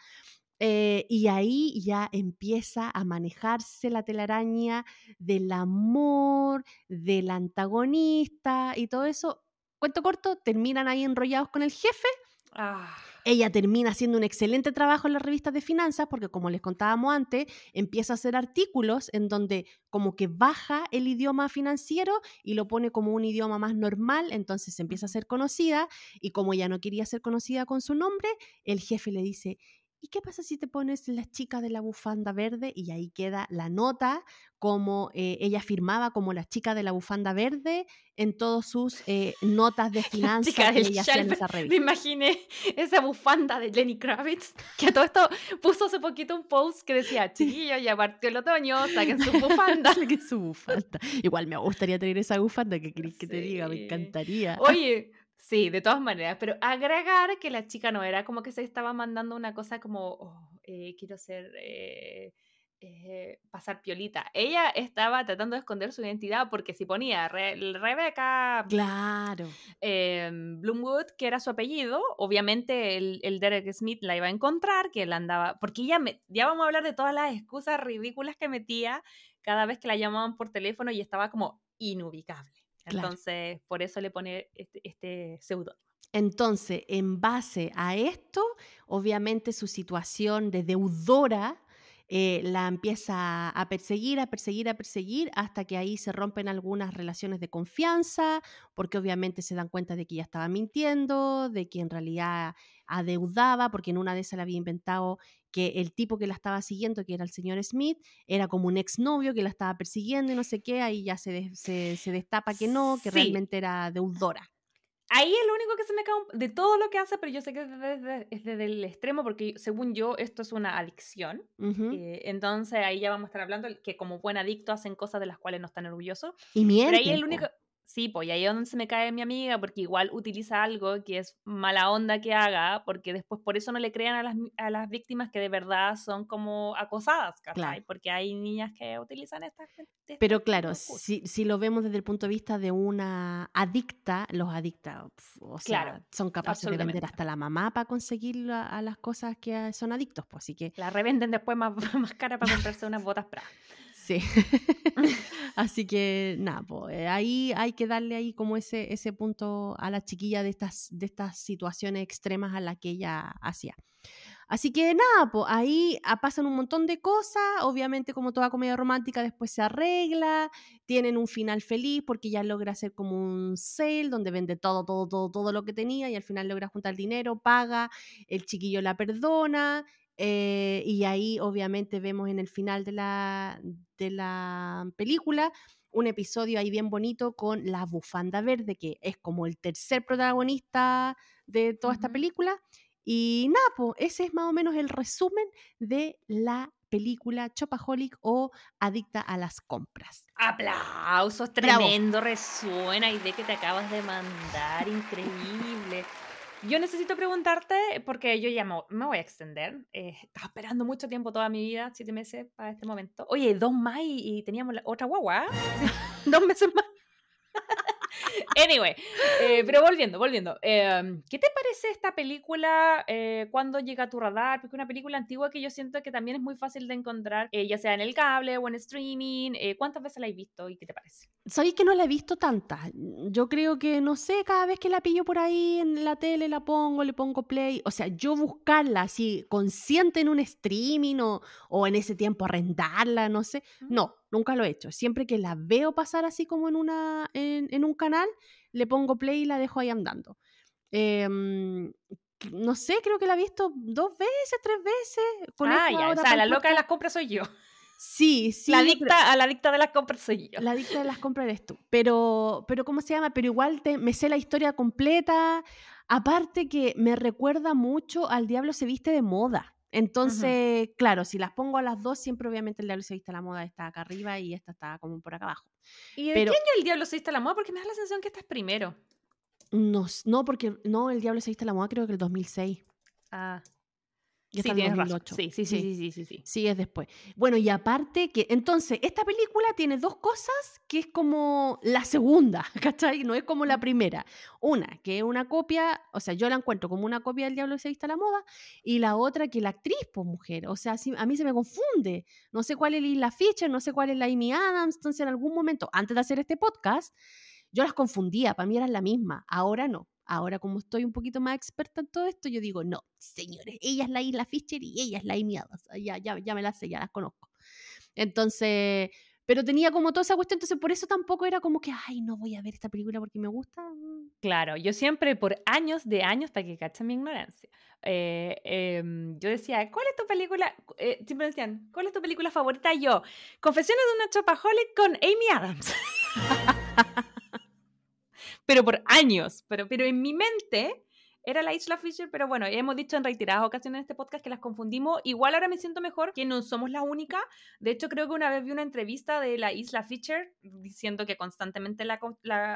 Eh, y ahí ya empieza a manejarse la telaraña del amor, del antagonista y todo eso. Cuento corto, terminan ahí enrollados con el jefe. Ah, Ella termina haciendo un excelente trabajo en las revistas de finanzas porque, como les contábamos antes, empieza a hacer artículos en donde como que baja el idioma financiero y lo pone como un idioma más normal, entonces empieza a ser conocida y como ella no quería ser conocida con su nombre, el jefe le dice, ¿y qué pasa si te pones la chica de la bufanda verde? Y ahí queda la nota como eh, ella firmaba como la chica de la bufanda verde en todas sus eh, notas de [laughs] finanzas que ella hacía en esa Me revista. imaginé esa bufanda de Lenny Kravitz, que a todo esto puso hace poquito un post que decía, chiquillo, ya partió el otoño, saquen su [laughs] bufanda. que su bufanda. Igual me gustaría tener esa bufanda, que querés que te diga? Me encantaría. Oye, sí, de todas maneras, pero agregar que la chica no era como que se estaba mandando una cosa como, oh, eh, quiero ser, eh, eh, pasar piolita. Ella estaba tratando de esconder su identidad porque si ponía Re- Rebeca Claro. eh, Bloomwood, que era su apellido, obviamente el, el Derek Smith la iba a encontrar, que él andaba, porque ella me, ya vamos a hablar de todas las excusas ridículas que metía cada vez que la llamaban por teléfono y estaba como inubicable. Claro. Entonces, por eso le pone este, este pseudo. Entonces, en base a esto, obviamente su situación de deudora eh, la empieza a perseguir, a perseguir, a perseguir, hasta que ahí se rompen algunas relaciones de confianza, porque obviamente se dan cuenta de que ella estaba mintiendo, de que en realidad adeudaba, porque en una de esas le había inventado que el tipo que la estaba siguiendo, que era el señor Smith, era como un exnovio que la estaba persiguiendo y no sé qué, ahí ya se, se, se destapa que no, que Sí. realmente era deudora. Ahí es lo único que se me cae de todo lo que hace, pero yo sé que es desde, es desde el extremo, porque según yo esto es una adicción. Eh, entonces ahí ya vamos a estar hablando que como buen adicto hacen cosas de las cuales no están orgullosos. Y miente. Pero ahí es el único... Sí, pues y ahí es donde se me cae mi amiga, porque igual utiliza algo que es mala onda que haga, porque después por eso no le crean a las, a las víctimas que de verdad son como acosadas, ¿cachai? Claro. Porque hay niñas que utilizan estas... estas- Pero claro, si, si lo vemos desde el punto de vista de una adicta, los adictas, o sea, Claro, son capaces de vender hasta la mamá para conseguir la- a las cosas que son adictos, pues así que La revenden después más, [laughs] más cara para comprarse unas botas para... sí. [laughs] así que nada, pues, ahí hay que darle ahí como ese, ese punto a la chiquilla de estas, de estas situaciones extremas a las que ella hacía. Así que nada, pues ahí ah, pasan un montón de cosas, obviamente como toda comedia romántica después se arregla, tienen un final feliz porque ya logra hacer como un sale donde vende todo, todo, todo, todo lo que tenía y al final logra juntar dinero, paga, el chiquillo la perdona eh, y ahí obviamente vemos en el final de la, de la película un episodio ahí bien bonito con la bufanda verde, que es como el tercer protagonista de toda esta película. Y nada, po, ese es más o menos el resumen de la película Chopaholic o Adicta a las compras. Aplausos, Bravo. tremendo resumen, de que te acabas de mandar, increíble. Yo necesito preguntarte, porque yo ya me, me voy a extender, eh, estaba esperando mucho tiempo, toda mi vida, siete meses para este momento. Oye, dos más y, y teníamos la otra guagua, ¿eh? [laughs] dos meses más. [laughs] [laughs] Anyway, eh, pero volviendo, volviendo. eh, ¿Qué te parece esta película eh, cuando llega a tu radar? Porque es una película antigua que yo siento que también es muy fácil de encontrar, eh, ya sea en el cable o en streaming. eh, ¿Cuántas veces la has visto y qué te parece? Sabéis que no la he visto tantas. Yo creo que, no sé, cada vez que la pillo por ahí en la tele, la pongo, le pongo play. O sea, yo buscarla así, consciente en un streaming o, o en ese tiempo arrendarla, no sé. No, nunca lo he hecho. Siempre que la veo pasar así como en, una, en, en un canal, le pongo play y la dejo ahí andando. Que- no sé, creo que la he visto dos veces, tres veces. Con ah, ya, o sea, la loca de las compras soy yo. Sí, sí. la pero- adicta, a la adicta de las compras soy yo. la adicta de las compras eres tú. Pero, pero ¿cómo se llama? Pero igual te- me sé la historia completa. Aparte que me recuerda mucho al Diablo se viste de moda. Entonces, claro, si las pongo a las dos, siempre obviamente el Diablo se viste a la moda está acá arriba y esta está como por acá abajo. ¿Y de pero- qué año el diablo se viste a la moda? Porque me da la sensación que esta es primero. No, no, porque no, el Diablo se viste a la moda creo que el 2006. Ah, Y sí, está el tienes razón. 2008. Sí, sí, sí, sí, sí, sí, sí. Sí, es después. Bueno, y aparte que, entonces, esta película tiene dos cosas que es como la segunda, [laughs] ¿cachai? No es como la primera. Una, que es una copia, o sea, yo la encuentro como una copia del Diablo que se viste a la moda, y la otra que la actriz, pues mujer. O sea, sí, a mí se me confunde. No sé cuál es la Fischer, no sé cuál es la Amy Adams. Entonces, en algún momento, antes de hacer este podcast, yo las confundía, para mí eran la misma. Ahora no. Ahora, como estoy un poquito más experta en todo esto, yo digo, no, señores, ella es la Isla Fischer y ella es la Amy Adams. Ya, ya, ya me las sé, ya las conozco. Entonces, pero tenía como toda esa cuestión, entonces por eso tampoco era como que, ay, no voy a ver esta película porque me gusta. Claro, yo siempre por años de años, para que cachen mi ignorancia, eh, em, yo decía, ¿cuál es tu película? Eh, siempre decían, ¿cuál es tu película favorita? Y Yo, Confesiones de una Chopaholic con Amy Adams. [laughs] pero por años, pero, pero en mi mente era la Isla Fisher, pero bueno, hemos dicho en reiteradas ocasiones en este podcast que las confundimos. Igual ahora me siento mejor que no somos la única. De hecho, creo que una vez vi una entrevista de la Isla Fisher diciendo que constantemente la,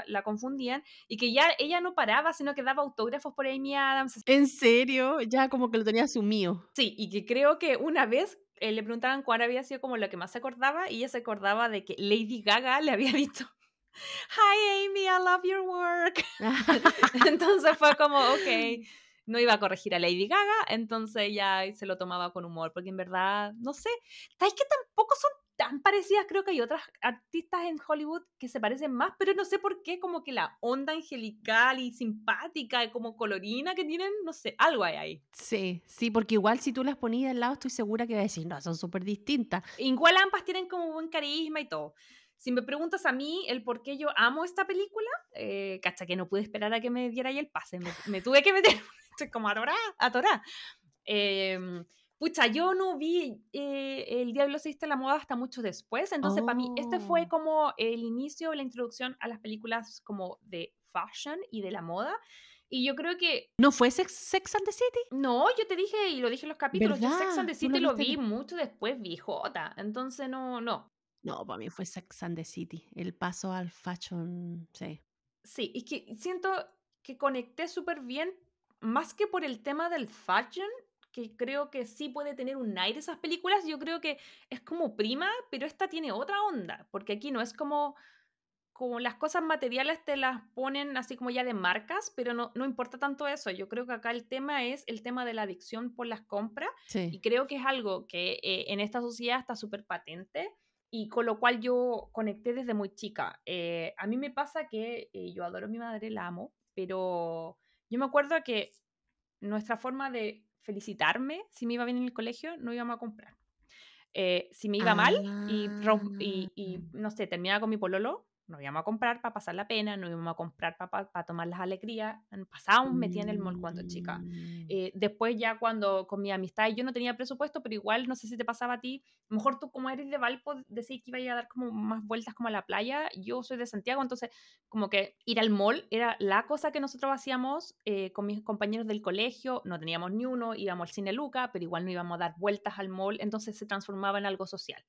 la confundían y que ya ella no paraba, sino que daba autógrafos por Amy Adams. ¿En serio? Ya como que lo tenía asumido. Sí, y que creo que una vez eh, le preguntaban cuál había sido como lo que más se acordaba y ella se acordaba de que Lady Gaga le había [laughs] dicho Hi Amy, I love your work. [laughs] [laughs] Entonces fue como, ok, no iba a corregir a Lady Gaga, entonces ya se lo tomaba con humor, porque en verdad, no sé, ¿sabes que tampoco son tan parecidas, creo que hay otras artistas en Hollywood que se parecen más, pero no sé por qué, como que la onda angelical y simpática, y como colorina que tienen, no sé, algo hay ahí. Sí, sí, porque igual si tú las ponías al lado, estoy segura que va a decir, no, son súper distintas. Igual ambas tienen como buen carisma y todo. Si me preguntas a mí el por qué yo amo esta película, eh, cacha que no pude esperar a que me diera ahí el pase, me, me tuve que meter, [laughs] estoy como atorada, atorada. Eh, pucha, yo no vi eh, El Diablo se viste a la moda hasta mucho después, entonces para mí este fue Oh. como el inicio, la introducción a las películas como de fashion y de la moda. Y yo creo que, ¿No fue Sex, Sex and the City? no, yo te dije y lo dije en los capítulos, yo Sex and the City lo vi mucho después, vi Jota, entonces no, no. No, para mí fue Sex and the City. El paso al fashion, sí. Sí, es que siento que conecté súper bien, más que por el tema del fashion, que creo que sí puede tener un aire esas películas, yo creo que es como prima, pero esta tiene otra onda, porque aquí no es como, como las cosas materiales te las ponen así como ya de marcas, pero no, no importa tanto eso, yo creo que acá el tema es el tema de la adicción por las compras y Sí. creo que es algo que eh, en esta sociedad está súper patente y con lo cual yo conecté desde muy chica. Eh, a mí me pasa que eh, yo adoro a mi madre, la amo, pero yo me acuerdo que nuestra forma de felicitarme si me iba bien en el colegio no íbamos a comprar. Eh, si me iba mal y, y, y, Ah. no sé, terminaba con mi pololo, no íbamos a comprar para pasar la pena, no íbamos a comprar para tomar las alegrías. Pasábamos metida en el mall cuando chica. Mm. Eh, después ya cuando con mi amistad yo no tenía presupuesto, pero igual no sé si te pasaba a ti, a lo mejor tú como eres de Valpo decís que iba a dar como más vueltas como a la playa, yo soy de Santiago, entonces como que ir al mall era la cosa que nosotros hacíamos eh, con mis compañeros del colegio, no teníamos ni uno, íbamos al cine Luca, pero igual no íbamos a dar vueltas al mall, entonces se transformaba en algo social.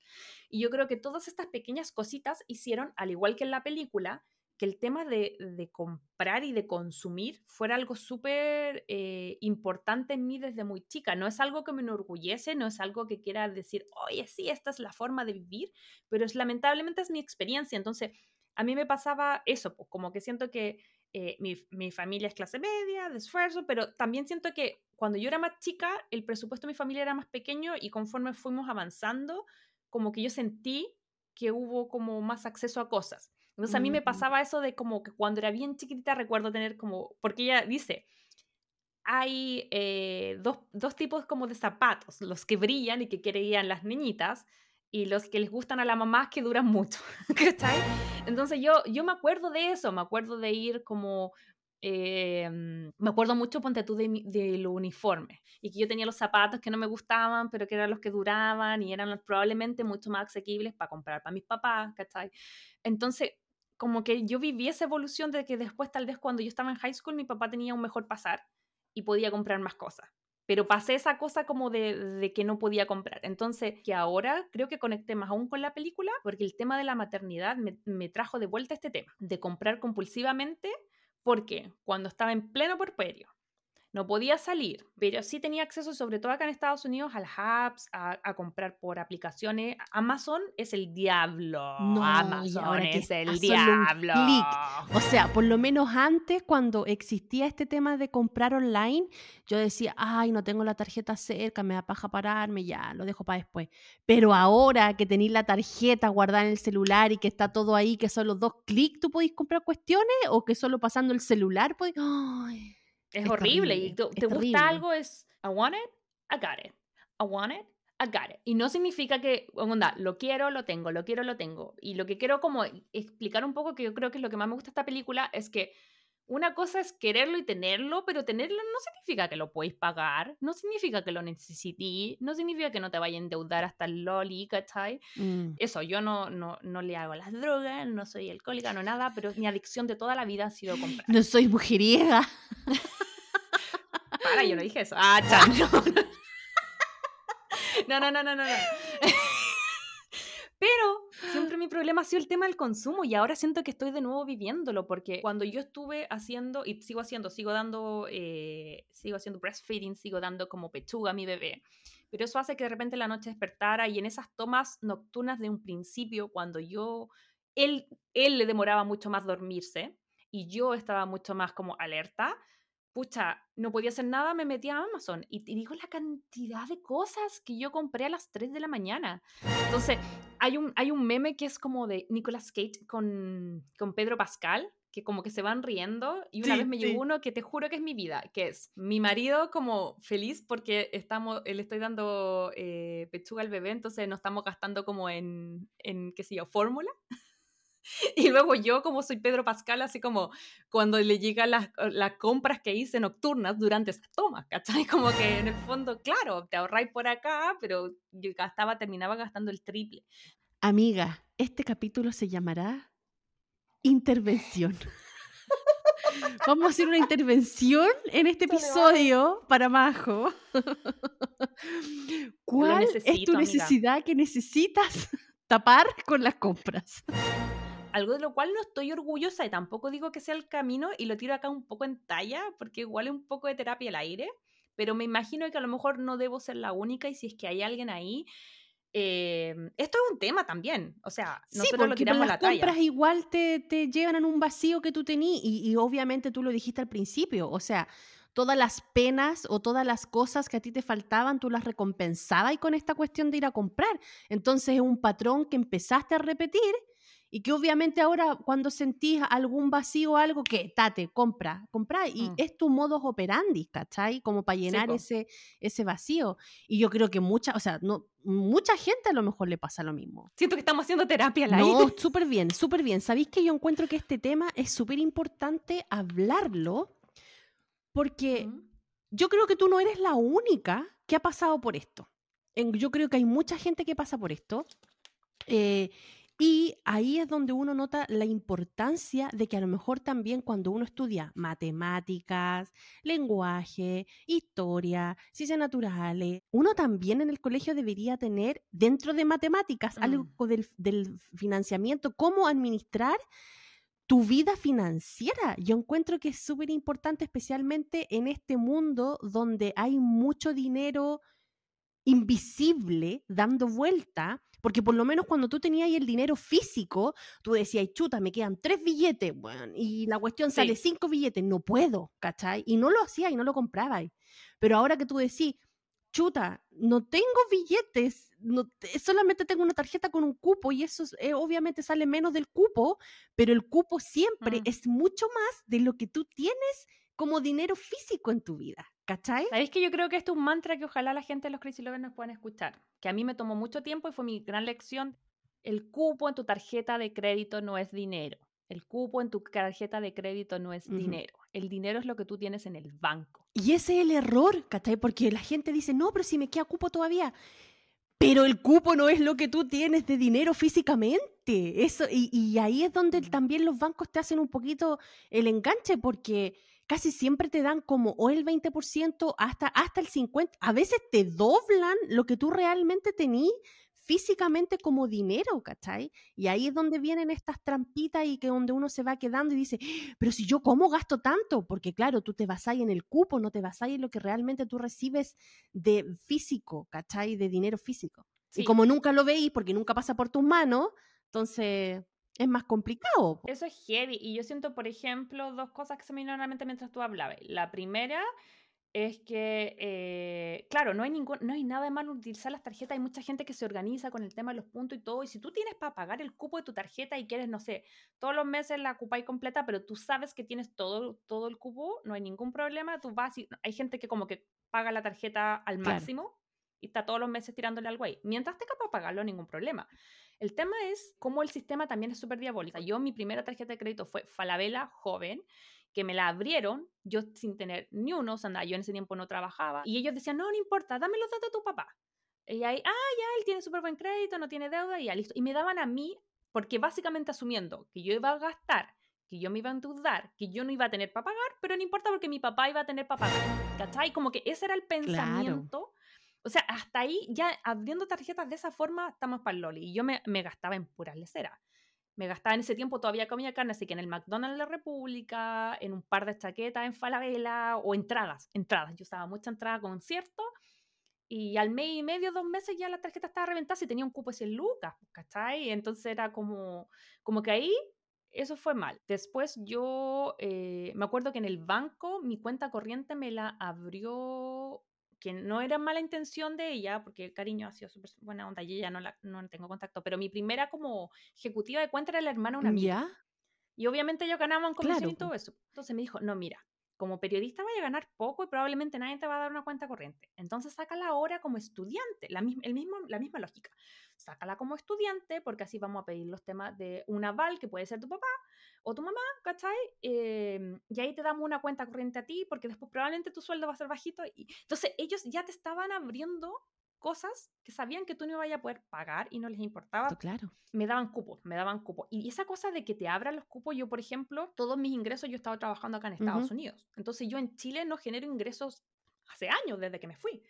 Y yo creo que todas estas pequeñas cositas hicieron, al igual que la película, que el tema de, de comprar y de consumir fuera algo súper eh, importante en mí desde muy chica. No es algo que me enorgullece, no es algo que quiera decir, oye, sí, esta es la forma de vivir, pero es lamentablemente es mi experiencia. Entonces, a mí me pasaba eso, pues, como que siento que eh, mi, mi familia es clase media, de esfuerzo, pero también siento que cuando yo era más chica, el presupuesto de mi familia era más pequeño y conforme fuimos avanzando, como que yo sentí que hubo como más acceso a cosas. Entonces a mí me pasaba eso de como que cuando era bien chiquitita recuerdo tener como, porque ella dice, hay eh, dos, dos tipos como de zapatos, los que brillan y que querían las niñitas y los que les gustan a la mamá que duran mucho. [laughs] ¿cachai? Entonces yo, yo me acuerdo de eso, me acuerdo de ir como... eh, me acuerdo mucho, ponte tú, de, de lo uniforme. Y que yo tenía los zapatos que no me gustaban, pero que eran los que duraban y eran los probablemente mucho más asequibles para comprar para mis papás, ¿cachai? Entonces, como que yo viví esa evolución de que después, tal vez cuando yo estaba en high school, mi papá tenía un mejor pasar y podía comprar más cosas. Pero pasé esa cosa como de, de que no podía comprar. Entonces, que ahora creo que conecté más aún con la película, porque el tema de la maternidad me, me trajo de vuelta este tema, de comprar compulsivamente, porque cuando estaba en pleno puerperio, no podía salir, pero sí tenía acceso, sobre todo acá en Estados Unidos, a las apps, a, a comprar por aplicaciones. Amazon es el diablo. No, Amazon es el solo diablo. O sea, por lo menos antes, cuando existía este tema de comprar online, yo decía, ay, no tengo la tarjeta cerca, me da paja pararme, ya, lo dejo para después. Pero ahora que tenéis la tarjeta guardada en el celular y que está todo ahí, que son los dos clics, tú podéis comprar cuestiones o que solo pasando el celular podéis... Ay, Es, Es horrible. terrible, y te gusta algo, es I want it, I got it. I want it, I got it. Y no significa que, onda, lo quiero, lo tengo, lo quiero, lo tengo. Y lo que quiero como explicar un poco, que yo creo que es lo que más me gusta de esta película, es que una cosa es quererlo y tenerlo, pero tenerlo no significa que lo podéis pagar, no significa que lo necesitís, no significa que no te vaya a endeudar hasta el loli, ¿cachai? mm. Eso, yo no, no, no le hago las drogas, no soy alcohólica, no nada, pero mi adicción de toda la vida ha sido comprar. No soy mujeriega. Para, yo no dije eso. Ah, chan. [laughs] [laughs] No, no, no, no, no. no. Pero siempre mi [gasps] problema ha sido el tema del consumo y ahora siento que estoy de nuevo viviéndolo porque cuando yo estuve haciendo y sigo haciendo, sigo dando, eh, sigo haciendo breastfeeding, sigo dando como pechuga a mi bebé. Pero eso hace que de repente la noche despertara y en esas tomas nocturnas de un principio, cuando yo, él, él le demoraba mucho más dormirse y yo estaba mucho más como alerta, pucha, no podía hacer nada, me metí a Amazon y te digo la cantidad de cosas que yo compré a las 3 de la mañana. Entonces, hay un, hay un meme que es como de Nicolas Cage con, con Pedro Pascal, que como que se van riendo y una Sí, vez me sí. llegó uno que te juro que es mi vida, que es mi marido como feliz porque estamos, le estoy dando eh, pechuga al bebé, entonces no estamos gastando como en, en qué sé yo, fórmula. [laughs] Y luego yo, como soy Pedro Pascal, así como cuando le llegan las, las compras que hice nocturnas durante esas tomas, ¿cachai? Como que en el fondo, claro, te ahorráis por acá, pero yo gastaba, terminaba gastando el triple. Amiga, este capítulo se llamará Intervención. [laughs] Vamos a hacer una intervención en este episodio para Majo. [laughs] ¿Cuál es necesito, tu amiga. necesidad que necesitas tapar con las compras? Algo de lo cual no estoy orgullosa y tampoco digo que sea el camino y lo tiro acá un poco en talla porque igual es un poco de terapia al aire, pero me imagino que a lo mejor no debo ser la única y si es que hay alguien ahí, eh, esto es un tema también, o sea, Sí, nosotros lo porque tiramos a las la talla. compras igual te, te llevan en un vacío que tú tenías y, y obviamente tú lo dijiste al principio, o sea, todas las penas o todas las cosas que a ti te faltaban, tú las recompensabas y con esta cuestión de ir a comprar. Entonces es un patrón que empezaste a repetir y que obviamente ahora cuando sentís algún vacío o algo, que tate, compra, compra y Mm. es tu modus operandi, ¿cachai? Como para llenar po. ese, ese vacío. Y yo creo que mucha, o sea, no, mucha gente a lo mejor le pasa lo mismo. Siento que estamos haciendo terapia aire. No, [laughs] súper bien, súper bien. ¿Sabéis que yo encuentro que este tema es súper importante hablarlo? Porque Ujú. yo creo que tú no eres la única que ha pasado por esto. Yo creo que hay mucha gente que pasa por esto. eh, y ahí es donde uno nota la importancia de que a lo mejor también cuando uno estudia matemáticas, lenguaje, historia, ciencias naturales, uno también en el colegio debería tener dentro de matemáticas Mm. algo del, del financiamiento, cómo administrar tu vida financiera. Yo encuentro que es súper importante, especialmente en este mundo donde hay mucho dinero invisible dando vuelta, porque por lo menos cuando tú tenías ahí el dinero físico, tú decías, chuta, me quedan tres billetes, bueno, y la cuestión Sí. sale cinco billetes, no puedo, ¿cachai? Y no lo hacía y no lo compraba. Pero ahora que tú decís, chuta, no tengo billetes, no te- solamente tengo una tarjeta con un cupo y eso es- eh, obviamente sale menos del cupo, pero el cupo siempre Mm. es mucho más de lo que tú tienes como dinero físico en tu vida, ¿cachai? ¿Sabéis que yo creo que esto es un mantra que ojalá la gente de los Crazy Lovers nos puedan escuchar? Que a mí me tomó mucho tiempo y fue mi gran lección. El cupo en tu tarjeta de crédito no es dinero. El cupo en tu tarjeta de crédito no es dinero. El dinero es lo que tú tienes en el banco. Y ese es el error, ¿cachai? Porque la gente dice, no, pero si me queda cupo todavía. Pero el cupo no es lo que tú tienes de dinero físicamente. Eso, y, y ahí es donde también los bancos te hacen un poquito el enganche, porque casi siempre te dan como o el 20% hasta, hasta el 50%. A veces te doblan lo que tú realmente tenías físicamente como dinero, ¿cachai? Y ahí es donde vienen estas trampitas y que donde uno se va quedando y dice, pero si yo cómo gasto tanto, porque claro, tú te basás en el cupo, no te basás en lo que realmente tú recibes de físico, ¿cachai? De dinero físico. Sí. Y como nunca lo veis, porque nunca pasa por tus manos, entonces es más complicado. Eso es heavy. Y yo siento, por ejemplo, dos cosas que se me vinieron a la mente mientras tú hablabas. La primera es que, eh, claro, no hay, ningún, no hay nada de malo utilizar las tarjetas. Hay mucha gente que se organiza con el tema de los puntos y todo. Y si tú tienes para pagar el cupo de tu tarjeta y quieres, no sé, todos los meses la ocupáis completa, pero tú sabes que tienes todo, todo el cupo, no hay ningún problema. Tú vas y hay gente que como que paga la tarjeta al Claro. máximo y está todos los meses tirándole al güey. Mientras tenga para pagarlo, ningún problema. El tema es cómo el sistema también es súper diabólico. Yo, mi primera tarjeta de crédito fue Falabella joven, que me la abrieron, yo sin tener ni uno, o sea, nada, yo en ese tiempo no trabajaba, y ellos decían, no, no importa, dame los datos de tu papá. Y ahí, ah, ya, él tiene súper buen crédito, no tiene deuda, y ya, listo. Y me daban a mí, porque básicamente asumiendo que yo iba a gastar, que yo me iba a endeudar, que yo no iba a tener para pagar, pero no importa porque mi papá iba a tener para pagar. ¿Cachai? Como que ese era el pensamiento. O sea, hasta ahí, ya abriendo tarjetas de esa forma, estamos para el Loli. Y yo me, me gastaba en puras leceras. Me gastaba en ese tiempo, todavía comía carne, así que en el McDonald's de la República, en un par de chaquetas en Falabella o entradas. Entradas. Yo usaba mucha entrada a conciertos. Y al mes y medio, dos meses, ya la tarjeta estaba reventada y tenía un cupo de 100 lucas, ¿cachai? Entonces era como, como que ahí eso fue mal. Después yo eh, me acuerdo que en el banco mi cuenta corriente me la abrió, que no era mala intención de ella, porque el cariño ha sido súper buena onda y ella no, la, no tengo contacto, pero mi primera como ejecutiva de cuenta era la hermana de una amiga. ¿Ya? Y obviamente ellos ganaban comisión Claro, y todo eso. Entonces me dijo, no, mira, como periodista vaya a ganar poco y probablemente nadie te va a dar una cuenta corriente. Entonces sácala ahora como estudiante, la, mis- el mismo, la misma lógica. Sácala como estudiante porque así vamos a pedir los temas de un aval que puede ser tu papá o tu mamá, ¿cachai? Eh, y ahí te damos una cuenta corriente a ti porque después probablemente tu sueldo va a ser bajito. Y... Entonces ellos ya te estaban abriendo cosas que sabían que tú no ibas a poder pagar y no les importaba Claro. me daban cupos, me daban cupos. Y esa cosa de que te abran los cupos, yo, por ejemplo, todos mis ingresos yo estaba trabajando acá en Estados Ujú. Unidos. Entonces yo en Chile no genero ingresos hace años, desde que me fui.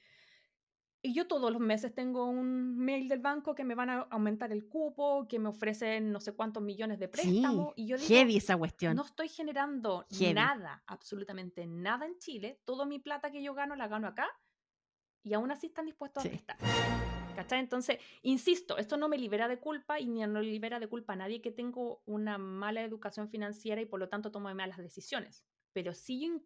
Y yo todos los meses tengo un mail del banco que me van a aumentar el cupo, que me ofrecen no sé cuántos millones de préstamos. Sí, y yo digo, heavy esa cuestión. no estoy generando Heavy. nada, absolutamente nada en Chile. Toda mi plata que yo gano la gano acá. Y aún así están dispuestos Sí. a prestar. ¿Cachai? Entonces, insisto, esto no me libera de culpa y ni no libera de culpa a nadie que tengo una mala educación financiera y por lo tanto tomo malas decisiones. Pero sí,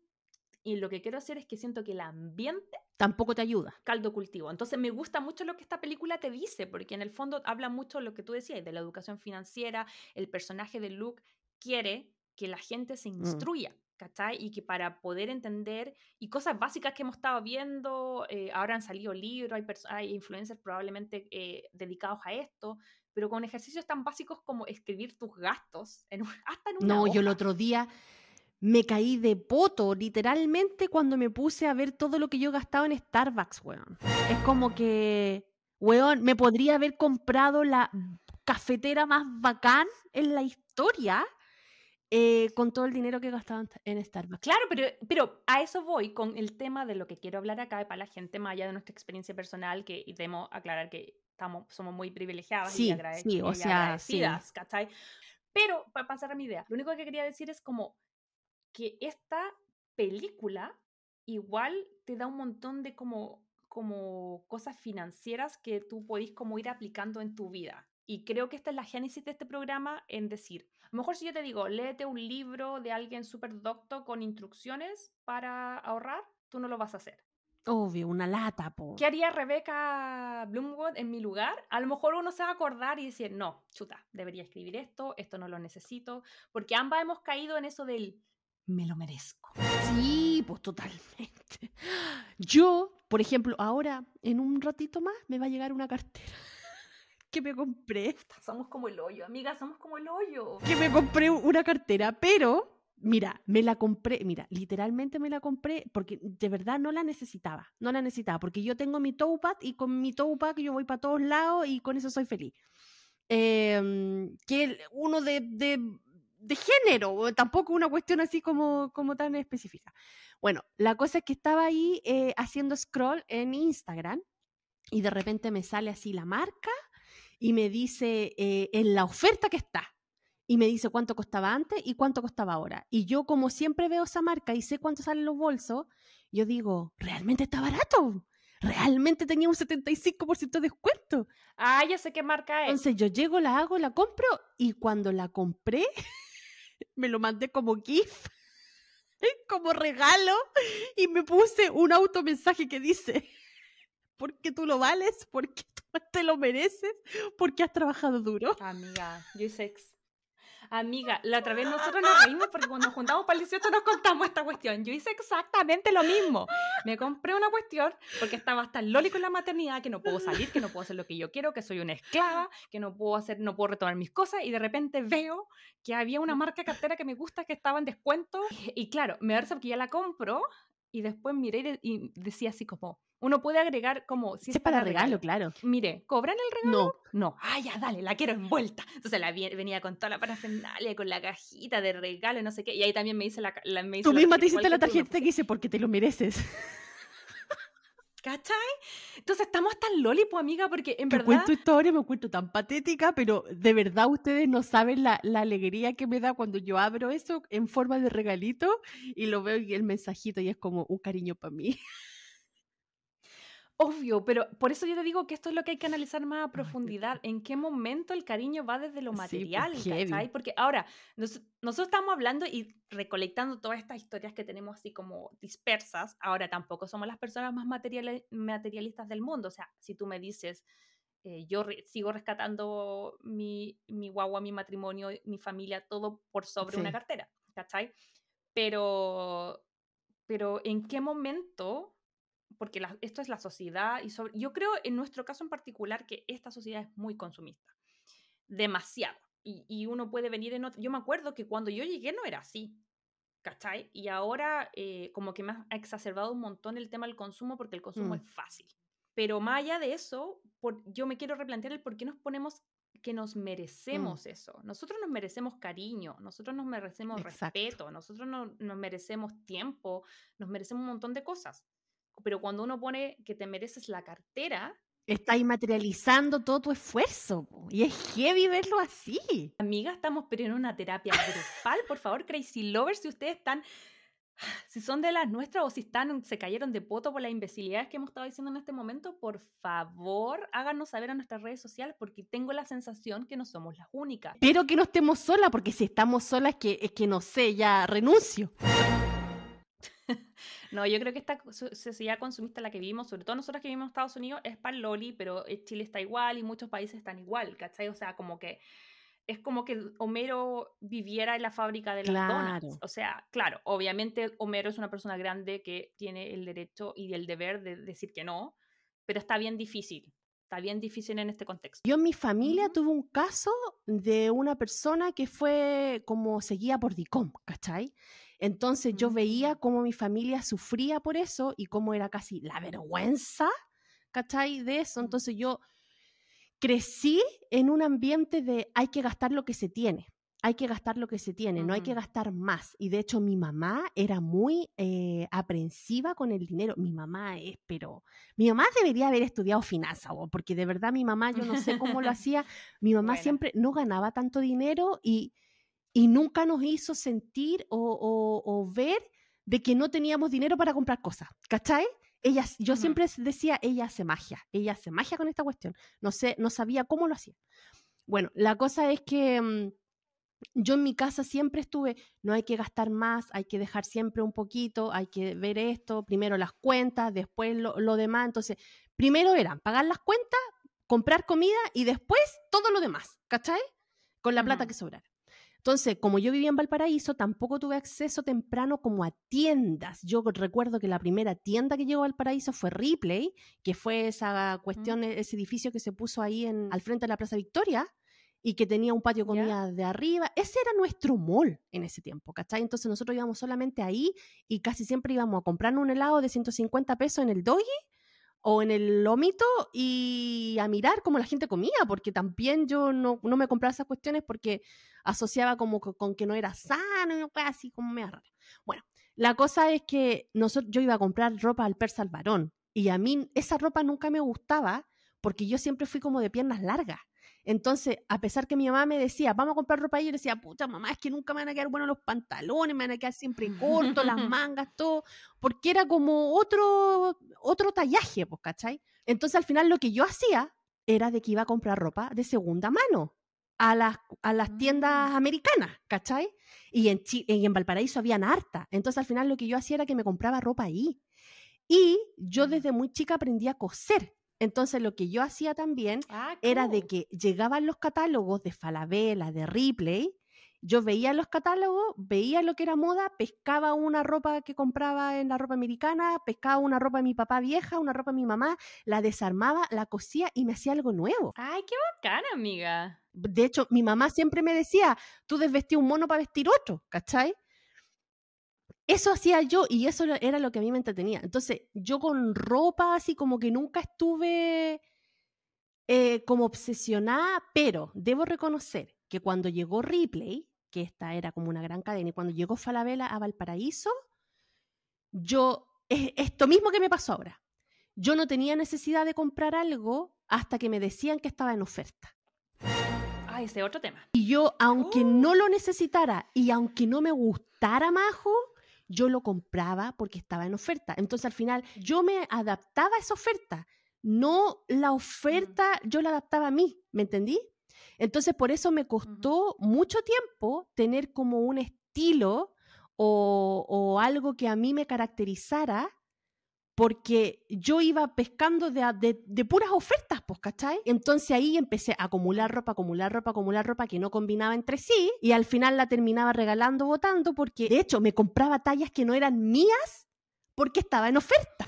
y lo que quiero hacer es que siento que el ambiente Tampoco te ayuda. caldo cultivo. Entonces me gusta mucho lo que esta película te dice, porque en el fondo habla mucho de lo que tú decías, de la educación financiera, el personaje de Luke quiere que la gente se instruya, ¿cachai? Y que para poder entender, y cosas básicas que hemos estado viendo, eh, ahora han salido libros, hay, hay influencers probablemente eh, dedicados a esto, pero con ejercicios tan básicos como escribir tus gastos, en un- [laughs] hasta en una No, yo el hoja. otro día me caí de poto, literalmente, cuando me puse a ver todo lo que yo gastaba en Starbucks, weón. Es como que, weón, me podría haber comprado la cafetera más bacán en la historia eh, con todo el dinero que gastaba en- en Starbucks. Claro, pero, pero a eso voy con el tema de lo que quiero hablar acá para la gente más allá de nuestra experiencia personal, que debemos aclarar que estamos, somos muy privilegiadas y, Sí, agrade- sí, o y sea, sí. agradecidas, ¿cachai? Pero para pasar a mi idea, lo único que quería decir es como que esta película igual te da un montón de como, como cosas financieras que tú podís como ir aplicando en tu vida. Y creo que esta es la génesis de este programa en decir, a lo mejor si yo te digo, léete un libro de alguien súper docto con instrucciones para ahorrar, tú no lo vas a hacer. Obvio, una lata, po. ¿Qué haría Rebecca Bloomwood en mi lugar? A lo mejor uno se va a acordar y decir, no, chuta, debería escribir esto, esto no lo necesito, porque ambas hemos caído en eso del me lo merezco. Sí, pues totalmente. Yo, por ejemplo, ahora, en un ratito más, me va a llegar una cartera [laughs] que me compré. Somos como el hoyo, amiga, somos como el hoyo. que me compré una cartera, pero mira, me la compré, mira, literalmente me la compré porque de verdad no la necesitaba, no la necesitaba, porque yo tengo mi Toupad y con mi Toupad yo voy para todos lados y con eso soy feliz. Em, que uno de, de, de género, tampoco una cuestión así como, como tan específica. Bueno, la cosa es que estaba ahí eh, haciendo scroll en Instagram y de repente me sale así la marca y me dice eh, en la oferta que está y me dice cuánto costaba antes y cuánto costaba ahora. Y yo como siempre veo esa marca y sé cuánto salen los bolsos, yo digo, realmente está barato. Realmente tenía un 75% de descuento. Ah, ya sé qué marca es. Entonces yo llego, la hago, la compro y cuando la compré, [laughs] me lo mandé como GIF, [laughs] como regalo y me puse un automensaje que dice, porque tú lo vales, porque tú te lo mereces, porque has trabajado duro. Amiga, yo hice. Amiga, la otra vez nosotros nos reímos porque cuando nos juntamos para el 18 nos contamos esta cuestión. Yo hice exactamente lo mismo. Me compré una cuestión porque estaba hasta el loli con la maternidad, que no puedo salir, que no puedo hacer lo que yo quiero, que soy una esclava, que no puedo hacer, no puedo retomar mis cosas y de repente veo que había una marca cartera que me gusta que estaba en descuento y, claro, me risa porque ya la compro y después miré y decía así como, uno puede agregar como si es para regalo, claro. Mire, ¿cobran el regalo? No, No, ah, ya, dale, la quiero envuelta. Entonces la vi- venía con toda la parafernalia, con la cajita de regalo, y no sé qué. Y ahí también me hice la, la me hice tú la misma te hiciste la que tarjeta que puse- dice porque te lo mereces. ¿Cachai? Entonces estamos tan loli, pues, amiga, porque en Que verdad. cuento historia, me cuento tan patética, pero de verdad ustedes no saben la, la alegría que me da cuando yo abro eso en forma de regalito y lo veo y el mensajito y es como un cariño para mí. Obvio, pero por eso yo te digo que esto es lo que hay que analizar más a profundidad. ¿En qué momento el cariño va desde lo Sí, pues, material? heavy. ¿cachai? Porque ahora, nos- nosotros estamos hablando y recolectando todas estas historias que tenemos así como dispersas. Ahora tampoco somos las personas más materiali- materialistas del mundo. O sea, si tú me dices, eh, yo re- sigo rescatando mi, mi guagua, mi matrimonio, mi familia, todo por sobre una Sí. cartera, ¿cachai? Pero, pero ¿en qué momento? Porque la- esto es la sociedad y sobre, yo creo en nuestro caso en particular que esta sociedad es muy consumista, demasiado. Y, y uno puede venir en otro... Yo me acuerdo que cuando yo llegué no era así, ¿cachai? Y ahora eh, como que me ha exacerbado un montón el tema del consumo porque el consumo Mm. es fácil. Pero más allá de eso, por, yo me quiero replantear el por qué nos ponemos que nos merecemos eso. Nosotros nos merecemos cariño, nosotros nos merecemos Exacto. respeto, nosotros no- nos merecemos tiempo, nos merecemos un montón de cosas. Pero cuando uno pone que te mereces la cartera, Estáis materializando todo tu esfuerzo. po, Y es heavy verlo así. amiga, estamos pero en una terapia grupal. Por favor, Crazy Lovers, si ustedes están, si son de las nuestras o si están, se cayeron de poto por las imbecilidades que hemos estado diciendo en este momento, por favor, háganos saber a nuestras redes sociales porque tengo la sensación que no somos las únicas. Espero que no estemos solas, porque si estamos solas es que, es que no sé, ya renuncio. [laughs] No, yo creo que esta so- sociedad consumista la que vivimos, sobre todo nosotros que vivimos en Estados Unidos, es para Loli, pero eh, Chile está igual y muchos países están igual, ¿cachai? O sea, como que es como que Homero viviera en la fábrica de las Claro. donuts. O sea, claro, obviamente Homero es una persona grande que tiene el derecho y el deber de decir que no, pero está bien difícil, está bien difícil en este contexto. Yo en mi familia Ujú. tuve un caso de una persona que fue como seguida por DICOM, ¿cachai? Entonces yo veía Mm. cómo mi familia sufría por eso y cómo era casi la vergüenza, ¿cachai? De eso. Mm. Entonces yo crecí en un ambiente de hay que gastar lo que se tiene. Hay que gastar lo que se tiene, no hay que gastar más. Y de hecho mi mamá era muy eh, aprensiva con el dinero. Mi mamá es, pero mi mamá debería haber estudiado finanzas, porque de verdad mi mamá, yo no sé cómo lo [laughs] hacía. Mi mamá siempre no ganaba tanto dinero y, y nunca nos hizo sentir o, o- o ver de que no teníamos dinero para comprar cosas, ¿cachai? Ella, yo siempre decía, ella hace magia, ella hace magia con esta cuestión. No sé, no sabía cómo lo hacía. Bueno, la cosa es que mm, yo en mi casa siempre estuve, no hay que gastar más, hay que dejar siempre un poquito, hay que ver esto, primero las cuentas, después lo, lo demás. Entonces, primero eran pagar las cuentas, comprar comida y después todo lo demás, ¿cachai? Con la plata que sobrara. Entonces, como yo vivía en Valparaíso, tampoco tuve acceso temprano como a tiendas. Yo recuerdo que la primera tienda que llegó a Valparaíso fue Ripley, que fue esa cuestión, e- ese edificio que se puso ahí en, al frente de la Plaza Victoria y que tenía un patio comida de arriba. Ese era nuestro mall en ese tiempo, ¿cachai? Entonces nosotros íbamos solamente ahí y casi siempre íbamos a comprar un helado de 150 pesos en el Doggy o en el lomito y a mirar cómo la gente comía, porque también yo no, no me compraba esas cuestiones porque asociaba como co- con, que no era sano y cosa así como media rara. Bueno, la cosa es que nosotros, yo iba a comprar ropa al persa al varón y a mí esa ropa nunca me gustaba porque yo siempre fui como de piernas largas. Entonces, a pesar que mi mamá me decía, vamos a comprar ropa ahí, yo le decía, puta mamá, es que nunca me van a quedar buenos los pantalones, me van a quedar siempre cortos, las [laughs] mangas, todo, porque era como otro, otro tallaje, pues, ¿cachai? Entonces, al final lo que yo hacía era de que iba a comprar ropa de segunda mano a las, a las tiendas Mm. americanas, ¿cachai? Y en, y en Valparaíso habían harta. Entonces, al final lo que yo hacía era que me compraba ropa ahí. Y yo Mm. desde muy chica aprendí a coser. Entonces, lo que yo hacía también Ah, era de que llegaban los catálogos de Falabella, de Ripley, yo veía los catálogos, veía lo que era moda, pescaba una ropa que compraba en la ropa americana, pescaba una ropa de mi papá vieja, una ropa de mi mamá, la desarmaba, la cosía y me hacía algo nuevo. Ay, qué bacana, amiga. De hecho, mi mamá siempre me decía, tú desvestí un mono para vestir otro, ¿cachai? Eso hacía yo y eso era lo que a mí me entretenía. Entonces, yo con ropa así como que nunca estuve eh, como obsesionada, pero debo reconocer que cuando llegó Ripley, que esta era como una gran cadena, y cuando llegó Falabella a Valparaíso, yo, es esto mismo que me pasó ahora. Yo no tenía necesidad de comprar algo hasta que me decían que estaba en oferta. Ay, ese otro tema. Y yo, aunque no lo necesitara y aunque no me gustara Majo, yo lo compraba porque estaba en oferta. Entonces al final yo me adaptaba a esa oferta, no la oferta, yo la adaptaba a mí, ¿me entendí? Entonces por eso me costó mucho tiempo tener como un estilo o, o algo que a mí me caracterizara porque yo iba pescando de, a- de- de puras ofertas, pues, ¿cachai? Entonces ahí empecé a acumular ropa, acumular ropa, acumular ropa que no combinaba entre sí y al final la terminaba regalando, botando, porque de hecho me compraba tallas que no eran mías porque estaba en oferta.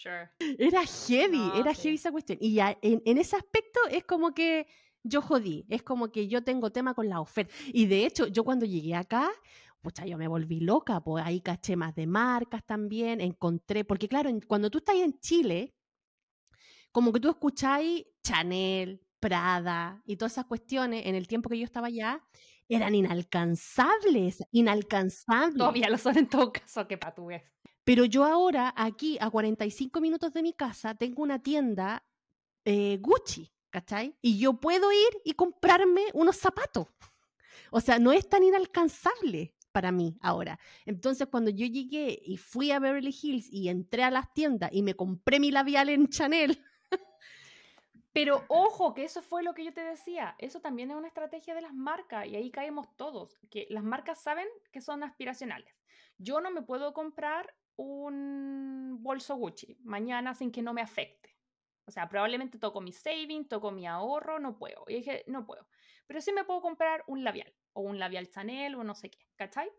Sure. Era heavy, No, era sí. heavy esa cuestión. Y ya en, en ese aspecto es como que yo jodí, es como que yo tengo tema con la oferta. Y de hecho, yo cuando llegué acá, pucha, yo me volví loca, pues ahí caché más de marcas también, encontré, porque claro, cuando tú estás en Chile, como que tú escucháis Chanel, Prada y todas esas cuestiones en el tiempo que yo estaba allá, eran inalcanzables, inalcanzables. Todavía lo son en todo caso, que pa' tú ves. Pero yo ahora, aquí a 45 minutos de mi casa, tengo una tienda eh, Gucci, ¿cachai? Y yo puedo ir y comprarme unos zapatos. O sea, no es tan inalcanzable para mí ahora. Entonces, cuando yo llegué y fui a Beverly Hills y entré a las tiendas y me compré mi labial en Chanel, [laughs] Pero ojo, que eso fue lo que yo te decía. Eso también es una estrategia de las marcas y ahí caemos todos. Que las marcas saben que son aspiracionales. Yo no me puedo comprar un bolso Gucci mañana sin que no me afecte. O sea, probablemente toco mi saving, toco mi ahorro, no puedo. Y dije, no puedo. Pero sí me puedo comprar un labial o un labial Chanel o no sé qué, ¿cachai?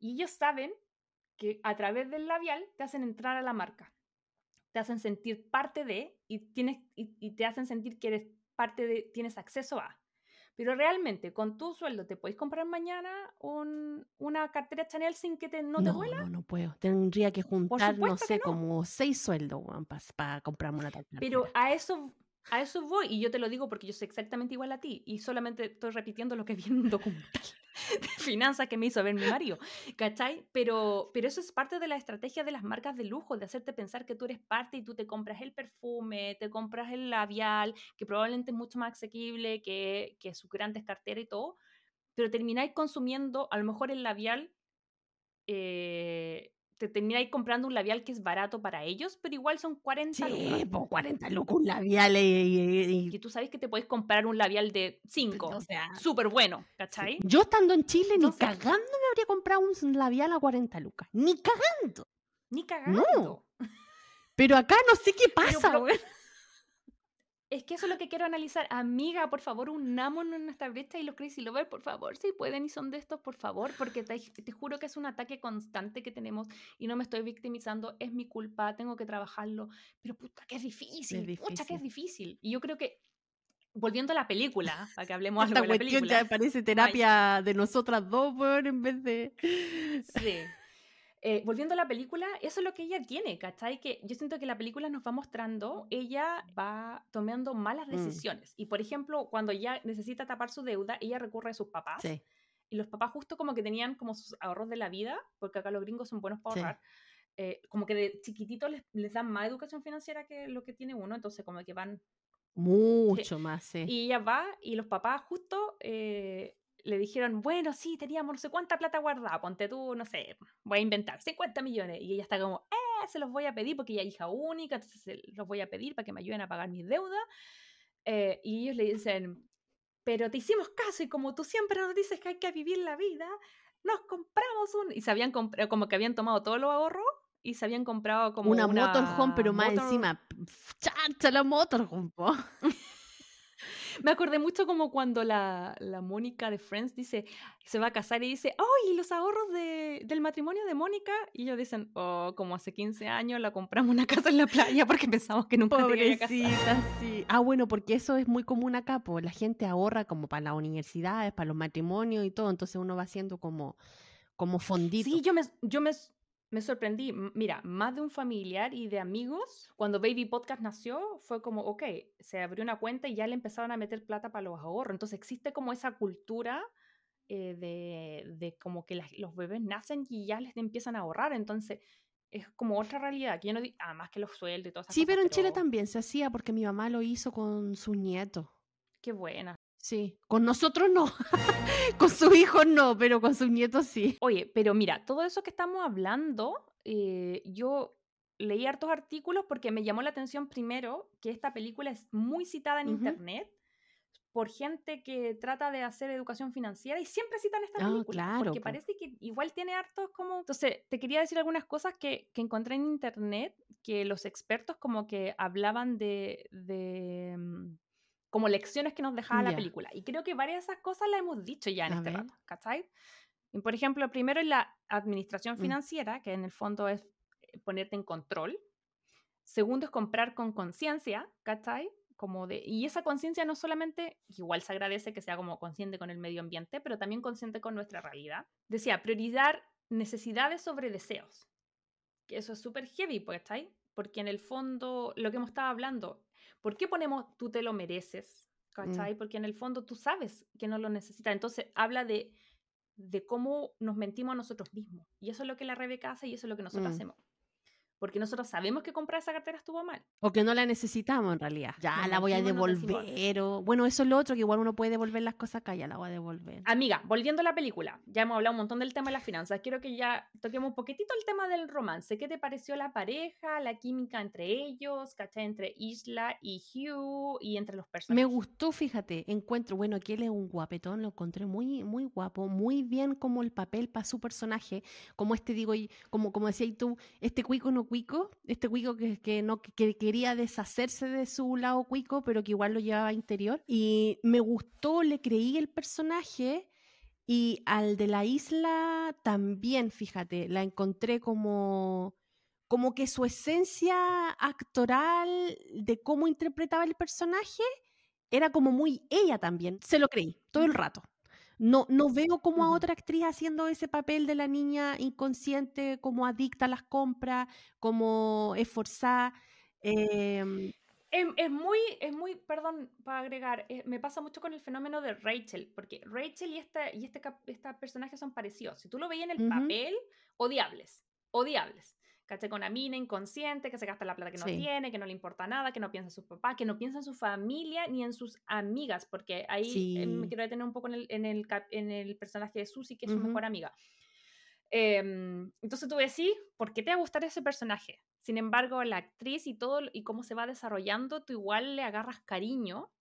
Y ellos saben que a través del labial te hacen entrar a la marca te hacen sentir parte de y, tienes, y, y te hacen sentir que eres parte de, tienes acceso a. Pero realmente, con tu sueldo, ¿te podéis comprar mañana un- una cartera Chanel sin que te, no, te no, duela? no, no puedo. Tendría que juntar, no sé, no. como seis sueldos para comprarme una tal Pero cartera. a eso, a eso voy, y yo te lo digo porque yo soy exactamente igual a ti, y solamente estoy repitiendo lo que vi en un documental [laughs] de finanzas que me hizo ver mi marido, ¿cachai? Pero, pero eso es parte de la estrategia de las marcas de lujo, de hacerte pensar que tú eres parte y tú te compras el perfume, te compras el labial, que probablemente es mucho más asequible que, que sus grandes carteras y todo, pero termináis consumiendo a lo mejor el labial eh, te termináis comprando un labial que es barato para ellos, pero igual son 40 lucas. Sí, po, 40 lucas un labial y- y- y- Que tú sabes que te puedes comprar un labial de 5. o sea, Súper bueno, sí. ¿cachai? Yo estando en Chile, ni cagando me habría comprado un labial a 40 lucas. Ni cagando. Ni cagando. [laughs] Pero acá no sé qué pasa, pero-. Es que eso es lo que quiero analizar. Amiga, por favor, unámonos en nuestra brecha y los Crazy Lovers, por favor, si pueden y son de estos, por favor, porque te, te juro que es un ataque constante que tenemos y no me estoy victimizando, es mi culpa, tengo que trabajarlo, pero puta que es difícil, pucha que es difícil. Y yo creo que, volviendo a la película, para que hablemos Esta algo de la cuestión película. ya parece terapia de nosotras dos, weón, en vez de... Sí. Eh, volviendo a la película, eso es lo que ella tiene, ¿cachai? Que yo siento que la película nos va mostrando, ella va tomando malas Mm. decisiones. Y por ejemplo, cuando ella necesita tapar su deuda, ella recurre a sus papás. Sí. Y los papás justo como que tenían como sus ahorros de la vida, porque acá los gringos son buenos para Sí. ahorrar. eh, como que de chiquititos les, les dan más educación financiera que lo que tiene uno, entonces como que van Mucho más, sí. y ella va y los papás justo eh, le dijeron, bueno, sí, teníamos no sé cuánta plata guardada, ponte tú, no sé, voy a inventar, 50 millones. Y ella está como, eh, se los voy a pedir porque ella es hija única, entonces los voy a pedir para que me ayuden a pagar mis deudas. Eh, y ellos le dicen, pero te hicimos caso y como tú siempre nos dices que hay que vivir la vida, nos compramos un... Y se habían comprado, como que habían tomado todos los ahorros y se habían comprado como una, una, motorhome, pero más motor- encima, chacha la motorhome. [laughs] Me acordé mucho como cuando la, la Mónica de Friends dice, se va a casar y dice, ¡ay, y los ahorros de- del matrimonio de Mónica! Y ellos dicen, oh, como hace 15 años la compramos una [laughs] casa en la playa porque pensamos que nunca te iba a casar. Pobrecita, sí. Ah, bueno, porque eso es muy común acá, pues la gente ahorra como para las universidades, para los matrimonios y todo, entonces uno va haciendo como, como fondito. Sí, yo me, yo me, me sorprendí. Mira, más de un familiar y de amigos, cuando Baby Podcast nació, fue como, ok, se abrió una cuenta y ya le empezaron a meter plata para los ahorros. Entonces existe como esa cultura eh, de, de como que las- los bebés nacen y ya les empiezan a ahorrar. Entonces es como otra realidad, que yo no además que los sueldos y todas esas Sí, cosas, pero en Chile también se hacía porque mi mamá lo hizo con sus nietos. Qué buena. Sí, con nosotros no. [laughs] con sus hijos no, pero con sus nietos sí. Oye, pero mira, todo eso que estamos hablando, eh, yo leí hartos artículos porque me llamó la atención primero que esta película es muy citada en internet por gente que trata de hacer educación financiera y siempre citan esta Ah, película claro, porque po. parece que igual tiene hartos como... Entonces, te quería decir algunas cosas que, que encontré en internet que los expertos como que hablaban de... de mm, como lecciones que nos dejaba la Ya. película. Y creo que varias de esas cosas las hemos dicho ya en A este ver. rato, ¿cachai? Y, por ejemplo, primero es la administración Mm. financiera, que en el fondo es eh, ponerte en control. Segundo es comprar con conciencia, ¿cachai? Como de, y esa conciencia no solamente, igual se agradece que sea como consciente con el medio ambiente, pero también consciente con nuestra realidad. Decía, priorizar necesidades sobre deseos. Que eso es súper heavy, pues, ¿cachai? Porque en el fondo, lo que hemos estado hablando, ¿por qué ponemos tú te lo mereces? ¿Cachai? Porque en el fondo tú sabes que no lo necesitas. Entonces habla de, de cómo nos mentimos a nosotros mismos. Y eso es lo que la Rebeca hace y eso es lo que nosotros Mm. hacemos. Porque nosotros sabemos que comprar esa cartera estuvo mal. O que no la necesitamos en realidad. Ya Nos la voy a devolver. O... Bueno, eso es lo otro, que igual uno puede devolver las cosas acá, ya la voy a devolver. Amiga, volviendo a la película, ya hemos hablado un montón del tema de las finanzas. Quiero que ya toquemos un poquitito el tema del romance. ¿Qué te pareció la pareja, la química entre ellos, ¿cachai? Entre Isla y Hugh y entre los Me personajes. gustó, fíjate, encuentro, bueno, que él es un guapetón, lo encontré muy, muy guapo, muy bien como el papel para su personaje, como este, digo, y como, como decías tú, este cuico no cuico, este cuico que, que no que quería deshacerse de su lado cuico, pero que igual lo llevaba interior. Y me gustó, le creí el personaje. Y al de la isla también, fíjate, la encontré como, como que su esencia actoral de cómo interpretaba el personaje era como muy ella también. Se lo creí todo el rato. No, no veo como a otra actriz haciendo ese papel de la niña inconsciente, como adicta a las compras, como esforzada. em, Es, es muy, es muy, perdón, para agregar, eh, me pasa mucho con el fenómeno de Rachel, porque Rachel y esta, y este, esta personaje son parecidos. Si tú lo veías en el papel, odiables, odiables. ¿Cachai? Con una mina inconsciente que se gasta la plata que no Sí. tiene, que no le importa nada, que no piensa en su papá, que no piensa en su familia ni en sus amigas, porque ahí eh, me Sí. quiero detener un poco en el, en el, cap- en el personaje de Susie, que es su mejor amiga. Em, entonces tú decís, ¿por qué te va a gustar ese personaje? Sin embargo, la actriz y todo y cómo se va desarrollando, tú igual le agarras cariño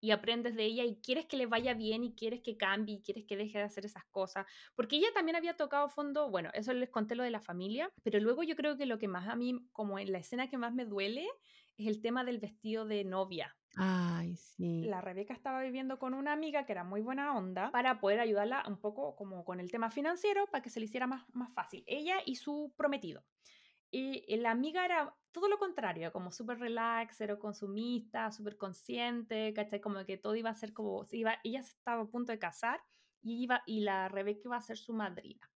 y aprendes de ella y quieres que le vaya bien y quieres que cambie y quieres que deje de hacer esas cosas. Porque ella también había tocado fondo, bueno, eso les conté lo de la familia, pero luego yo creo que lo que más a mí, como en la escena que más me duele, es el tema del vestido de novia. Ay, sí. La Rebeca estaba viviendo con una amiga que era muy buena onda para poder ayudarla un poco como con el tema financiero para que se le hiciera más, más fácil. Ella y su prometido. Y la amiga era todo lo contrario, como súper relax, cero consumista, súper consciente, ¿cachai? Como que todo iba a ser como, iba, ella estaba a punto de casar y, iba, y la Rebeca iba a ser su madrina.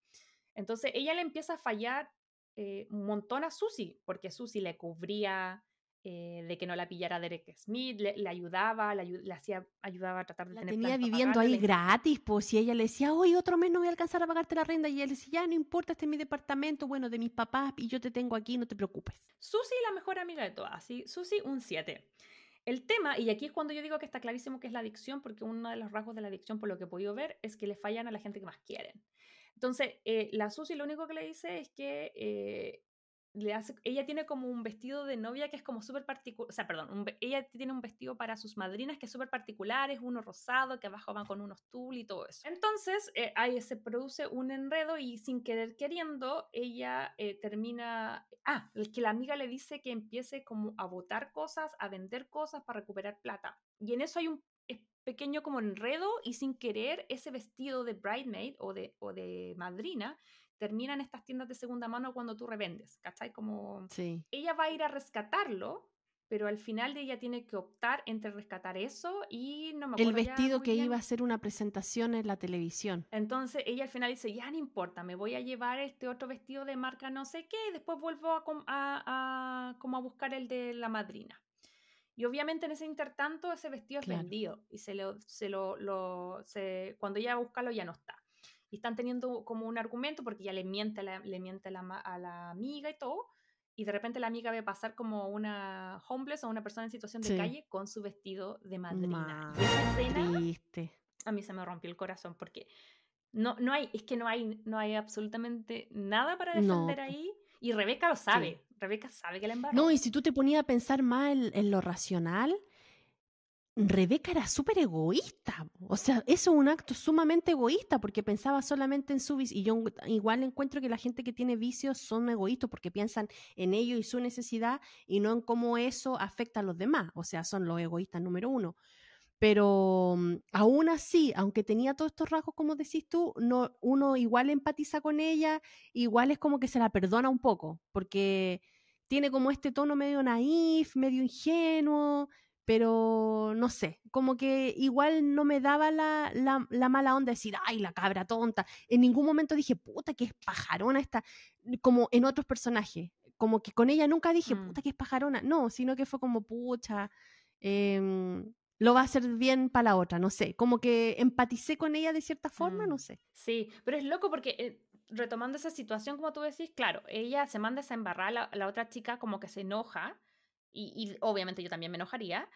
Entonces ella le empieza a fallar eh, un montón a Susie, porque Susie le cubría eh, de que no la pillara Derek Smith, le, le ayudaba, le, hacía, ayudaba a tratar de La tener tenía viviendo pagarle, ahí gratis, pues si ella le decía, hoy otro mes no voy a alcanzar a pagarte la renta, y él decía, ya no importa, este es mi departamento, bueno, de mis papás, y yo te tengo aquí, no te preocupes. Susie, la mejor amiga de todas, ¿sí? Susie, un 7. El tema, y aquí es cuando yo digo que está clarísimo que es la adicción, porque uno de los rasgos de la adicción, por lo que he podido ver, es que le fallan a la gente que más quieren. Entonces, eh, la Susie lo único que le dice es que eh, ella tiene como un vestido de novia que es como súper particular, o sea, perdón, ella tiene un vestido para sus madrinas que es súper particular, es uno rosado, que abajo va con unos tul y todo eso. Entonces, eh, ahí se produce un enredo y sin querer queriendo, ella eh, termina, ah, que la amiga le dice que empiece como a botar cosas, a vender cosas para recuperar plata. Y en eso hay un pequeño como enredo y sin querer ese vestido de bridesmaid o de, o de madrina termina en estas tiendas de segunda mano cuando tú revendes, ¿cachai? Como Sí. ella va a ir a rescatarlo, pero al final ella tiene que optar entre rescatar eso y no me El acuerdo ya vestido que bien. iba a hacer una presentación en la televisión. Entonces ella al final dice, ya no importa, me voy a llevar este otro vestido de marca no sé qué, y después vuelvo a, a- a- como a buscar el de la madrina. Y obviamente en ese intertanto ese vestido es Claro. vendido y se lo, se lo, lo- se- cuando ella va a buscarlo ya no está. Y están teniendo como un argumento porque ya le miente, a la, le miente a la, ma- a la amiga y todo. y de repente la amiga ve pasar como una homeless o una persona en situación de Sí. calle con su vestido de madrina. Ma, Y esa escena triste. a mí se me rompió el corazón porque no, no hay, es que no hay, no hay absolutamente nada para No, defender po. ahí. Y Rebeca lo sabe. Rebeca sabe que la embarró. No, y si tú te ponías a pensar más en, en lo racional, Rebeca era súper egoísta. O sea, eso es un acto sumamente egoísta porque pensaba solamente en su vicio. Y yo igual encuentro que la gente que tiene vicios son egoístas porque piensan en ellos y su necesidad y no en cómo eso afecta a los demás. O sea, son los egoístas número uno. Pero mm, aún así, aunque tenía todos estos rasgos, como decís tú, no, uno igual empatiza con ella, igual es como que se la perdona un poco, porque tiene como este tono medio naif, medio ingenuo, pero no sé, como que igual no me daba la, la, la mala onda de decir, ay, la cabra tonta. En ningún momento dije, puta, que es pajarona esta, como en otros personajes. Como que con ella nunca dije, Mm. puta, que es pajarona. No, sino que fue como, pucha, em, lo va a hacer bien para la otra, no sé. Como que empaticé con ella de cierta forma, no Mm. sé. Sí, pero es loco porque eh, retomando esa situación, como tú decís, claro, ella se manda esa embarrada, la, la otra chica como que se enoja, y, obviamente yo también me enojaría,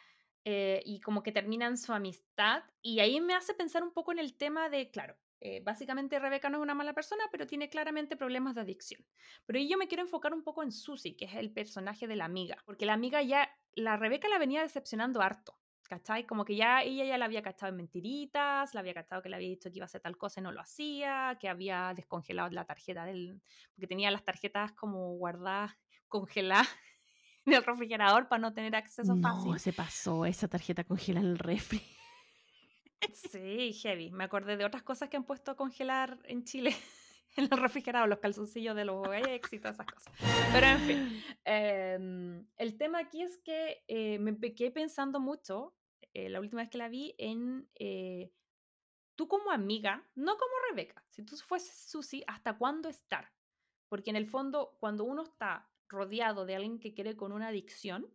eh, y como que terminan su amistad, y ahí me hace pensar un poco en el tema de, claro, eh, básicamente Rebeca no es una mala persona, pero tiene claramente problemas de adicción. Pero yo me quiero enfocar un poco en Susie, que es el personaje de la amiga, porque la amiga ya, la Rebeca la venía decepcionando harto. ¿Cachai? Como que ya ella ya la había cachado en mentiritas, la había cachado que le había dicho que iba a hacer tal cosa y no lo hacía, que había descongelado la tarjeta del. porque tenía las tarjetas como guardadas, [laughs] congeladas [laughs] en el refrigerador para no tener acceso No, fácil. se pasó esa tarjeta congela en el refri. [laughs] Sí, heavy. Me acordé de otras cosas que han puesto a congelar en Chile [laughs] en el refrigerador, los calzoncillos de los ex y todas esas cosas. Pero en fin, em, el tema aquí es que eh, me quedé pensando mucho eh, la última vez que la vi en eh, tú como amiga, no como Rebeca, si tú fueses Susi, ¿hasta cuándo estar? Porque en el fondo, cuando uno está rodeado de alguien que quiere con una adicción,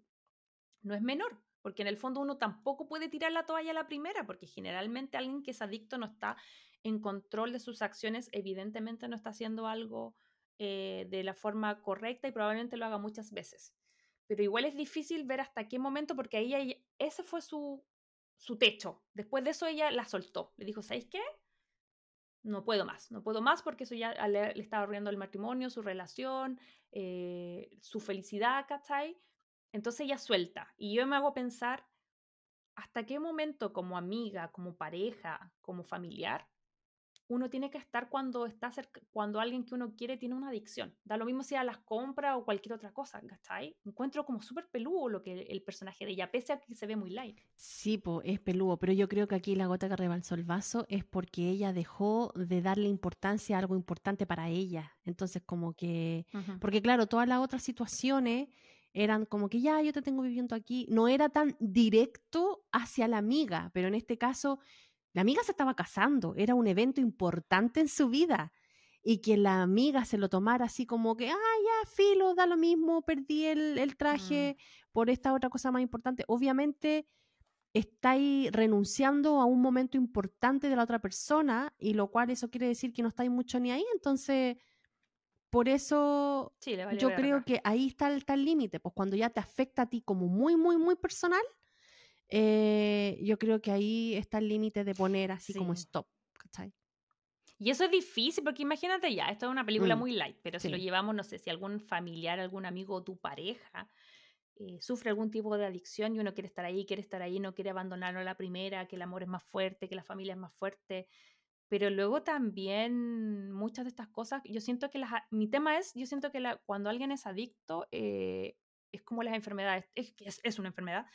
no es menor, porque en el fondo uno tampoco puede tirar la toalla a la primera, porque generalmente alguien que es adicto no está en control de sus acciones, evidentemente no está haciendo algo eh, de la forma correcta y probablemente lo haga muchas veces. Pero igual es difícil ver hasta qué momento, porque ahí ella- ese fue su, su techo. Después de eso ella la soltó. Le dijo, ¿sabéis qué? No puedo más, no puedo más porque eso ya le, estaba arruinando el matrimonio, su relación, eh, su felicidad, ¿cachai? Entonces ella suelta. Y yo me hago pensar, ¿hasta qué momento como amiga, como pareja, como familiar, uno tiene que estar cuando está cerca, cuando alguien que uno quiere tiene una adicción? Da lo mismo si a las compras o cualquier otra cosa, ¿cachai? Encuentro como súper peludo lo que el, el personaje de ella, pese a que se ve muy light. Sí, po, es peludo, pero yo creo que aquí la gota que rebalsó el vaso es porque ella dejó de darle importancia a algo importante para ella. Entonces, como que, porque claro, todas las otras situaciones eran como que ya yo te tengo viviendo aquí, no era tan directo hacia la amiga, pero en este caso la amiga se estaba casando, era un evento importante en su vida. Y que la amiga se lo tomara así como que, ah, ya, filo, da lo mismo, perdí el, el traje por esta otra cosa más importante. Obviamente estáis renunciando a un momento importante de la otra persona, y lo cual eso quiere decir que no estáis mucho ni ahí. Entonces, por eso Sí, yo creo que ahí está el, está el límite, pues cuando ya te afecta a ti como muy, muy, muy personal, eh, yo creo que ahí está el límite de poner así como Sí. stop. ¿cachai? Y eso es difícil porque imagínate ya, esto es una película Mm, muy light, pero si lo sí. llevamos, no sé, si algún familiar, algún amigo o tu pareja eh, sufre algún tipo de adicción y uno quiere estar ahí, quiere estar ahí, no quiere abandonarlo a la primera, que el amor es más fuerte, que la familia es más fuerte. Pero luego también muchas de estas cosas, yo siento que las, mi tema es, yo siento que la- cuando alguien es adicto, eh, es como las enfermedades, es, es, es una enfermedad,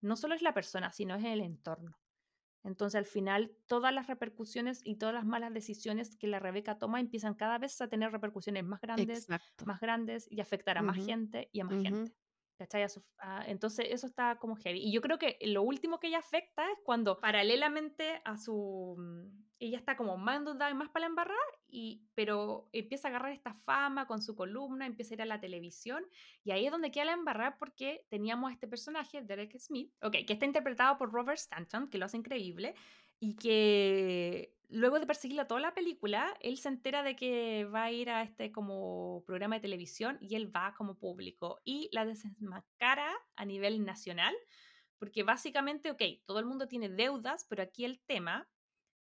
no solo es la persona, sino es el entorno. Entonces, al final, todas las repercusiones y todas las malas decisiones que la Rebeca toma empiezan cada vez a tener repercusiones más grandes, Exacto. más grandes y afectar a más Ujú, gente y a más gente. ¿Cachai? Entonces, eso está como heavy. Y yo creo que lo último que ella afecta es cuando, paralelamente a su. mm, Ella está como más y más para la y, pero empieza a agarrar esta fama con su columna, empieza a ir a la televisión, y ahí es donde queda la embarrada porque teníamos a este personaje, Derek Smith, okay, que está interpretado por Robert Stanton, que lo hace increíble. Y que luego de perseguirla toda la película, él se entera de que va a ir a este como programa de televisión y él va como público y la desenmascara a nivel nacional, porque básicamente, ok, todo el mundo tiene deudas, pero aquí el tema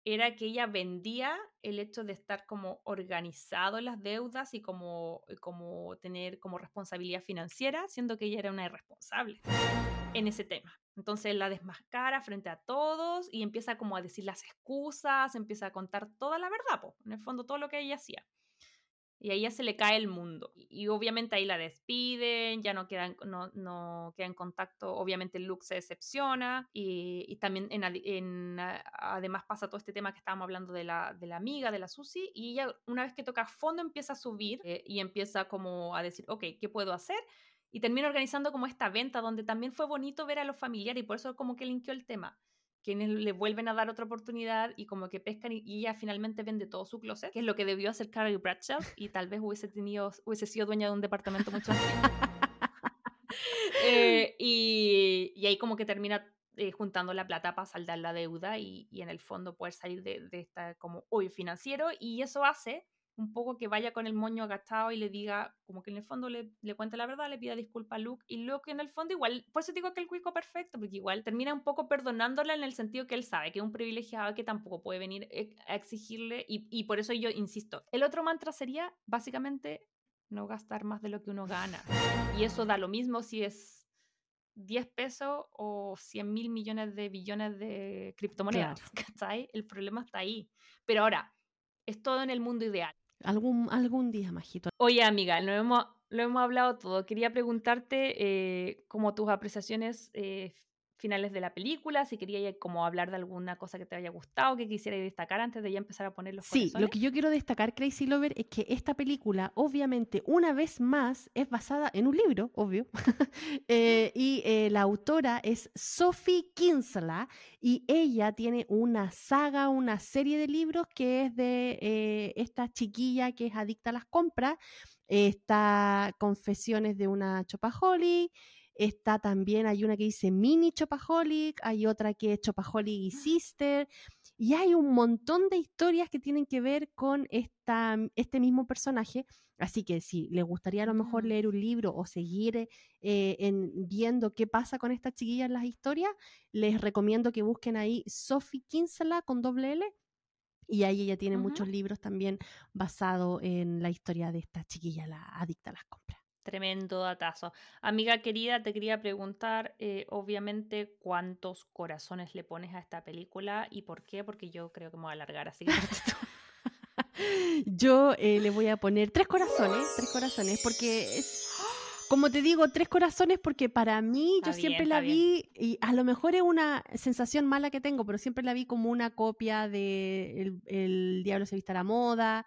era que ella vendía el hecho de estar como organizado en las deudas y como, como tener como responsabilidad financiera, siendo que ella era una irresponsable en ese tema. Entonces la desmascara frente a todos y empieza como a decir las excusas, empieza a contar toda la verdad, en el fondo todo lo que ella hacía. Y a ella se le cae el mundo. Y obviamente ahí la despiden, ya no queda, no, no queda en contacto. Obviamente Luke se decepciona. Y, y también en, en, además pasa todo este tema que estábamos hablando de la, de la amiga, de la Susi. Y ella, una vez que toca fondo, empieza a subir eh, y empieza como a decir, ok, ¿qué puedo hacer? Y termina organizando como esta venta donde también fue bonito ver a los familiares y por eso como que linkeó el tema quienes le vuelven a dar otra oportunidad y como que pescan y, ella finalmente vende todo su closet, que es lo que debió hacer Carrie Bradshaw y tal vez hubiese tenido hubiese sido dueña de un departamento mucho antes. eh, y, y, ahí como que termina eh, juntando la plata para saldar la deuda y, en el fondo poder salir de esta como hoy financiero y eso hace un poco que vaya con el moño agachado y le diga, como que en el fondo le, le cuente la verdad, le pida disculpa a Luke, y Luke en el fondo igual, por eso digo que el cuico perfecto, porque igual termina un poco perdonándola en el sentido que él sabe que es un privilegiado que tampoco puede venir e, a exigirle, y, y por eso yo insisto, el otro mantra sería básicamente no gastar más de lo que uno gana, y eso da lo mismo si es 10 pesos o 100 mil millones de billones de criptomonedas, claro. [laughs] El problema está ahí. Pero ahora, es todo en el mundo ideal. Algún, algún día, Majito. Oye, amiga, lo hemos, lo hemos hablado todo. Quería preguntarte eh, como tus apreciaciones eh, finales de la película, si quería como hablar de alguna cosa que te haya gustado, que quisiera destacar antes de ya empezar a poner los Sí, lo que yo quiero destacar, Crazy Lover, es que esta película, obviamente, una vez más, es basada en un libro, obvio, [laughs] eh, y eh, la autora es Sophie Kinsella, y ella tiene una saga, una serie de libros que es de eh, esta chiquilla que es adicta a las compras, está Confesiones de una Chopaholic, Está también, hay una que dice Mini Chopaholic, hay otra que es Chopaholic y Sister, y hay un montón de historias que tienen que ver con esta, este mismo personaje. Así que si les gustaría a lo mejor leer un libro o seguir eh, en, viendo qué pasa con estas chiquillas en las historias, les recomiendo que busquen ahí Sophie Kinsella con doble L. Y ahí ella tiene uh -huh. muchos libros también basados en la historia de esta chiquilla, la adicta a las compras. Tremendo datazo. Amiga querida, te quería preguntar, eh, obviamente, cuántos corazones le pones a esta película y por qué, porque yo creo que me voy a alargar así. [laughs] yo eh, le voy a poner tres corazones, tres corazones, porque es, como te digo, tres corazones porque para mí está yo bien, siempre la vi, bien. y a lo mejor es una sensación mala que tengo, pero siempre la vi como una copia de El, el Diablo se viste a la moda.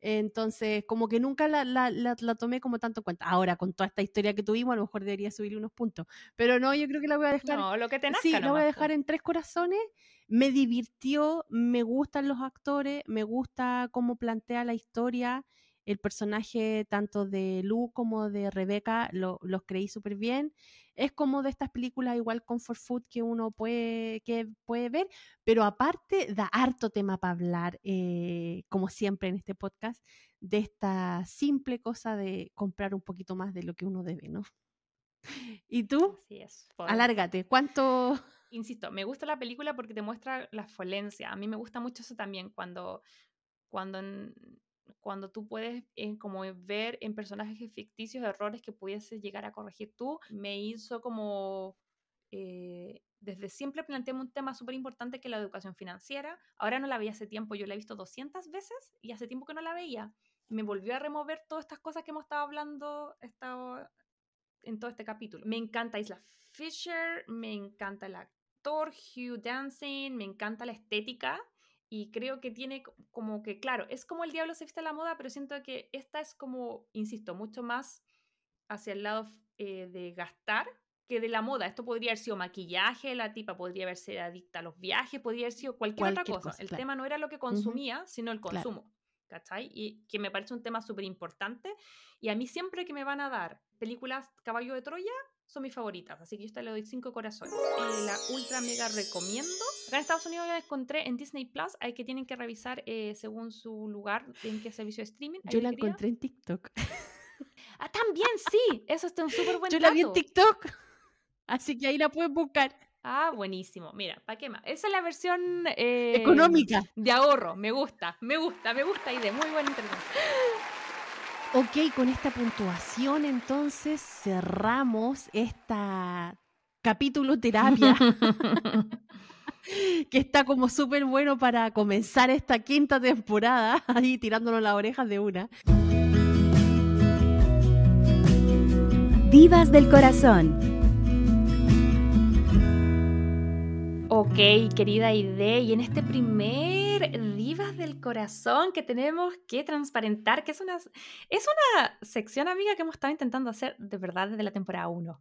Entonces, como que nunca la, la, la, la, tomé como tanto en cuenta. Ahora, con toda esta historia que tuvimos, a lo mejor debería subirle unos puntos. Pero no, yo creo que la voy a dejar. No, lo que te nazca Sí, la voy a dejar en tres corazones. Me divirtió, me gustan los actores, me gusta cómo plantea la historia. El personaje tanto de Lu como de Rebeca lo, los creí súper bien. Es como de estas películas igual comfort food que uno puede, que puede ver, pero aparte da harto tema para hablar, eh, como siempre en este podcast, de esta simple cosa de comprar un poquito más de lo que uno debe, ¿no? [laughs] ¿Y tú? Así es. Por... Alárgate. ¿Cuánto? Insisto, me gusta la película porque te muestra la folencia. A mí me gusta mucho eso también cuando, cuando cuando tú puedes eh, como ver en personajes ficticios errores que pudiese llegar a corregir tú, me hizo como... Eh, desde siempre planteé un tema súper importante que es la educación financiera. Ahora no la veía hace tiempo, yo la he visto 200 veces y hace tiempo que no la veía. Me volvió a remover todas estas cosas que hemos estado hablando estado en todo este capítulo. Me encanta Isla Fisher, me encanta el actor Hugh Dancing, me encanta la estética y creo que tiene como que, claro, es como el diablo se viste a la moda, pero siento que esta es como, insisto, mucho más hacia el lado eh, de gastar que de la moda. Esto podría haber sido maquillaje, la tipa podría haber sido adicta a los viajes, podría haber sido cualquier, cualquier otra cosa. cosa el claro. tema no era lo que consumía, uh -huh. sino el consumo. Claro. ¿Cachai? Y que me parece un tema súper importante. Y a mí siempre que me van a dar películas Caballo de Troya, son mis favoritas, así que yo esta le doy cinco corazones. Eh, la ultra mega recomiendo. Acá en Estados Unidos la encontré en Disney Plus, hay que tienen que revisar eh, según su lugar en qué servicio de streaming. Yo la quería. encontré en TikTok. [laughs] Ah, también sí, eso está un súper buen Yo la vi en. TikTok. [laughs] Así que ahí la pueden buscar. Ah, buenísimo. Mira, ¿para qué más? Esa es la versión eh, Económica. de ahorro. Me gusta, me gusta, me gusta y de muy buena intervención. [laughs] Ok, con esta puntuación entonces cerramos esta capítulo terapia [laughs] que está como súper bueno para comenzar esta quinta temporada, [laughs] ahí tirándonos las orejas de una. Divas del Corazón. Ok, querida Ide, y en este primer Divas del Corazón que tenemos que transparentar, que es una, es una sección, amiga, que hemos estado intentando hacer de verdad desde la temporada 1.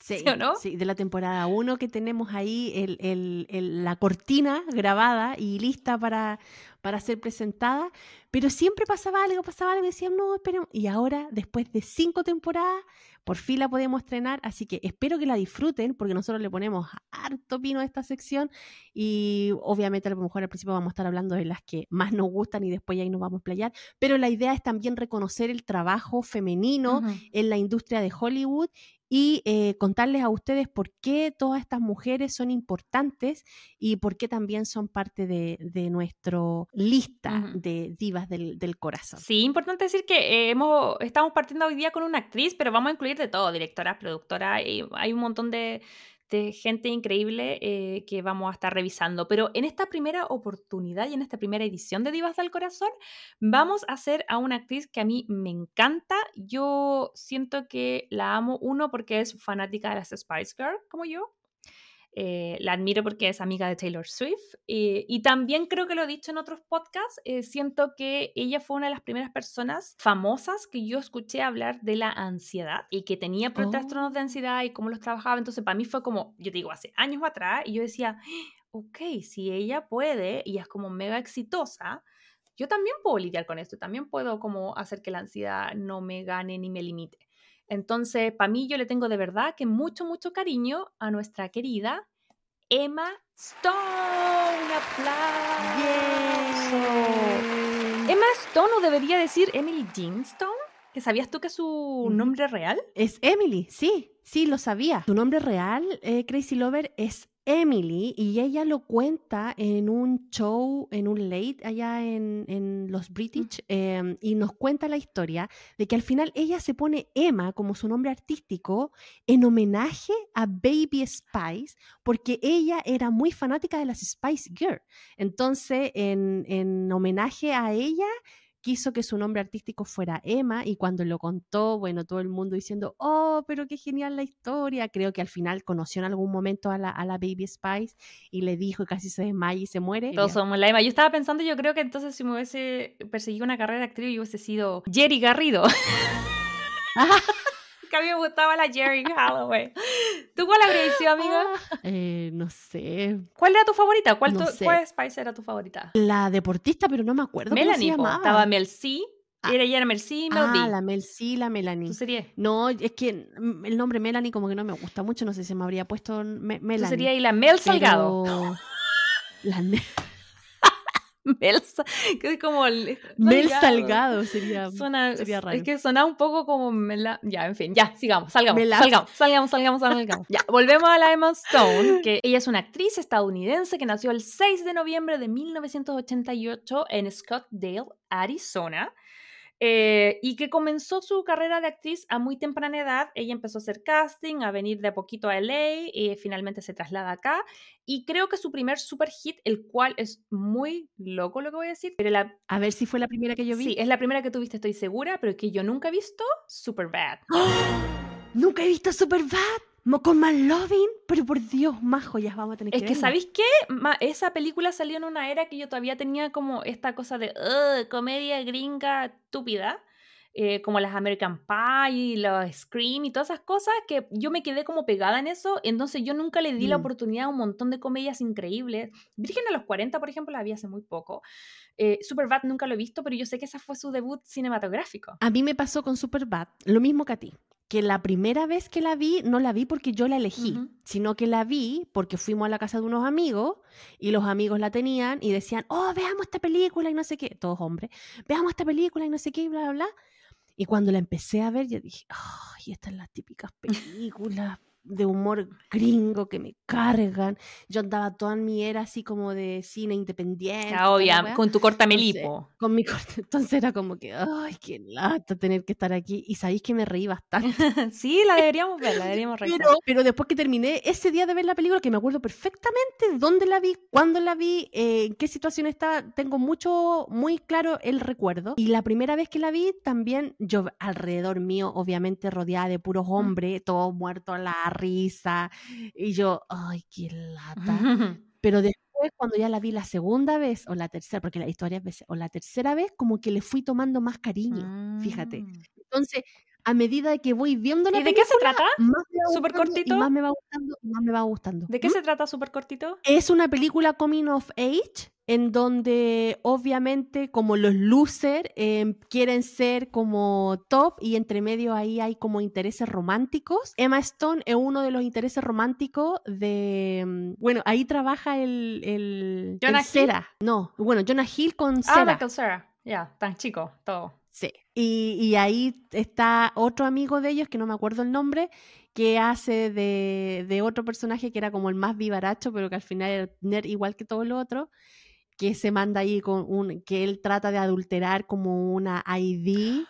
Sí, ¿Sí o no? sí, de la temporada 1 que tenemos ahí el- el- el- la cortina grabada y lista para, para ser presentada, pero siempre pasaba algo, pasaba algo y decían, no, esperen, y ahora, después de cinco temporadas, por fin la podemos estrenar, así que espero que la disfruten, porque nosotros le ponemos harto pino a esta sección y obviamente a lo mejor al principio vamos a estar hablando de las que más nos gustan y después ya ahí nos vamos a playar, pero la idea es también reconocer el trabajo femenino en la industria de Hollywood y eh, contarles a ustedes por qué todas estas mujeres son importantes y por qué también son parte de, de nuestra lista de divas del, del corazón. Sí, importante decir que eh, hemos, estamos partiendo hoy día con una actriz, pero vamos a incluir de todo, directora, productora, y hay un montón de, de gente increíble eh, que vamos a estar revisando. Pero en esta primera oportunidad y en esta primera edición de Divas del Corazón, vamos a hacer a una actriz que a mí me encanta. Yo siento que la amo, uno, porque es fanática de las Spice Girls, como yo. Eh, la admiro porque es amiga de Taylor Swift eh, y también creo que lo he dicho en otros podcasts, eh, siento que ella fue una de las primeras personas famosas que yo escuché hablar de la ansiedad y que tenía trastornos de ansiedad y cómo los trabajaba, entonces para mí fue como, yo digo, hace años atrás y yo decía, ok, si ella puede y es como mega exitosa, yo también puedo lidiar con esto, también puedo como hacer que la ansiedad no me gane ni me limite. Entonces, para mí yo le tengo de verdad que mucho, mucho cariño a nuestra querida Emma Stone. Un aplauso. Emma Stone o debería decir Emily Jean Stone. ¿Que sabías tú que su Ujú. nombre real? Es Emily, sí, sí, lo sabía. Su nombre real, eh, Crazy Lover, es Emily y ella lo cuenta en un show, en un late allá en, en los British em, y nos cuenta la historia de que al final ella se pone Emma como su nombre artístico en homenaje a Baby Spice porque ella era muy fanática de las Spice Girl. Entonces, en, en homenaje a ella, quiso que su nombre artístico fuera Emma y cuando lo contó, bueno, todo el mundo diciendo, oh, pero qué genial la historia. Creo que al final conoció en algún momento a la, a la Baby Spice y le dijo y casi se desmaya y se muere. Todos somos la Emma. Yo estaba pensando, yo creo que entonces si me hubiese perseguido una carrera de actriz, yo hubiese sido Jerry Garrido. [laughs] que a mí me gustaba la Jerry Holloway. ¿Tú cuál habrías sido, amiga? Eh, no sé, ¿Cuál era tu favorita? ¿Cuál, No tu- sé. ¿Cuál Spice era tu favorita? la deportista, pero no me acuerdo cómo se Melanie, llamaba. estaba Mel C. Ah. Era, ella era Mel C, Mel. Ah, la Mel sí, la Melanie. Tu serie. No, es que el nombre Melanie como que no me gusta mucho, no sé si me habría puesto Me- Melanie. sería ahí la Mel Salgado. pero- [laughs] La [laughs] Ne- Mel, Sa- que es como el- Mel Salgado sería, Suena, sería raro. Es que sonaba un poco como Mela. Ya, en fin, ya, sigamos, salgamos, Mela- salgamos, salgamos, salgamos, salgamos. Ya, volvemos a la Emma Stone, que ella es una actriz estadounidense que nació el 6 de noviembre de 1988 en Scottsdale, Arizona. Eh, y que comenzó su carrera de actriz a muy temprana edad. Ella empezó a hacer casting, a venir de a poquito a LA, y finalmente se traslada acá. Y creo que su primer super hit, el cual es muy loco lo que voy a decir, pero la A ver si fue la primera que yo vi. Sí, es la primera que tuviste, estoy segura, pero que yo nunca he visto, Superbad. Nunca he visto Superbad. Con Loving, pero por Dios, más joyas vamos a tener Es que que, verla. ¿sabéis qué? Ma- esa película salió en una era que yo todavía tenía como esta cosa de "Ugh, comedia gringa estúpida, eh, como las American Pie y los Scream y todas esas cosas, que yo me quedé como pegada en eso, entonces yo nunca le di la Mm. oportunidad a un montón de comedias increíbles. Virgen a los 40, por ejemplo, la vi hace muy poco. Eh, Superbad nunca lo he visto, pero yo sé que esa fue su debut cinematográfico. A mí me pasó con Superbad lo mismo que a ti. que la primera vez que la vi, no la vi porque yo la elegí, sino que la vi porque fuimos a la casa de unos amigos y los amigos la tenían y decían, oh, veamos esta película y no sé qué, todos hombres, veamos esta película y no sé qué y bla, bla, bla. Y cuando la empecé a ver, yo dije, ay, estas son las típicas películas de humor gringo que me cargan. Yo andaba toda en mi era así como de cine independiente. Toda la obvia, con tu corta melipo. con mi corte. [laughs] Entonces era como que, ay, qué lata tener que estar aquí. Y sabéis que me reí bastante. [laughs] sí, la deberíamos ver, la deberíamos [laughs] revisar. Pero, pero después que terminé ese día de ver la película, que me acuerdo perfectamente dónde la vi, cuándo la vi, eh, en qué situación estaba, tengo mucho, muy claro el recuerdo. Y la primera vez que la vi, también yo alrededor mío, obviamente rodeada de puros hombres, todos muertos a la risa. Y yo, ay, qué lata. [laughs] Pero después, cuando ya la vi la segunda vez, o la tercera, porque la he visto varias veces, o la tercera vez, como que le fui tomando más cariño, fíjate. Mm. Entonces, a medida que voy viendo la ¿Y de qué se película, trata? más me va ¿Súper gustando cortito? Y más me va gustando, y más me va gustando. ¿De qué ¿Mm? se trata súper cortito? Es una película coming of age en donde obviamente como los losers eh, quieren ser como top y entre medio ahí hay como intereses románticos. Emma Stone es uno de los intereses románticos de... mm, Bueno, ahí trabaja el... el ¿Jonah el Hill? Cera. No, bueno, Jonah Hill con Ah, Cera. Ya, tan chico, todo. Sí. Y, y ahí está otro amigo de ellos, que no me acuerdo el nombre, que hace de, de otro personaje que era como el más vivaracho, pero que al final era nerd igual que todos los otros, que se manda ahí con un, que él trata de adulterar como una ID.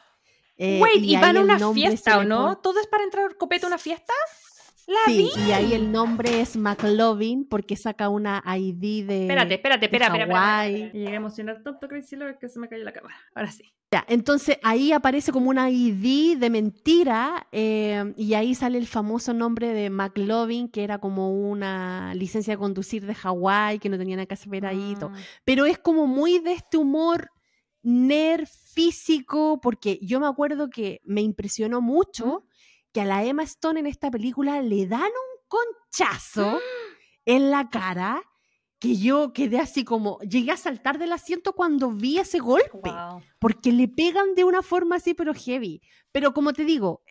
eh, Wait, ¿y, ahí van a una fiesta o no? ¿Todo es para entrar copete a una fiesta? ¿La Sí, vi? y ahí el nombre es McLovin porque saca una ID de... Espérate, espérate, espera. Y llegué a emocionar tanto Crazy Lover que se me cayó la cámara. Ahora sí. Ya, entonces ahí aparece como una ID de mentira eh, y ahí sale el famoso nombre de McLovin, que era como una licencia de conducir de Hawái, que no tenía nada que hacer ahí. y todo. Mm. Pero es como muy de este humor nerd físico, porque yo me acuerdo que me impresionó mucho que a la Emma Stone en esta película le dan un conchazo en la cara que yo quedé así como, llegué a saltar del asiento cuando vi ese golpe Wow. porque le pegan de una forma así, pero heavy. Pero como te digo,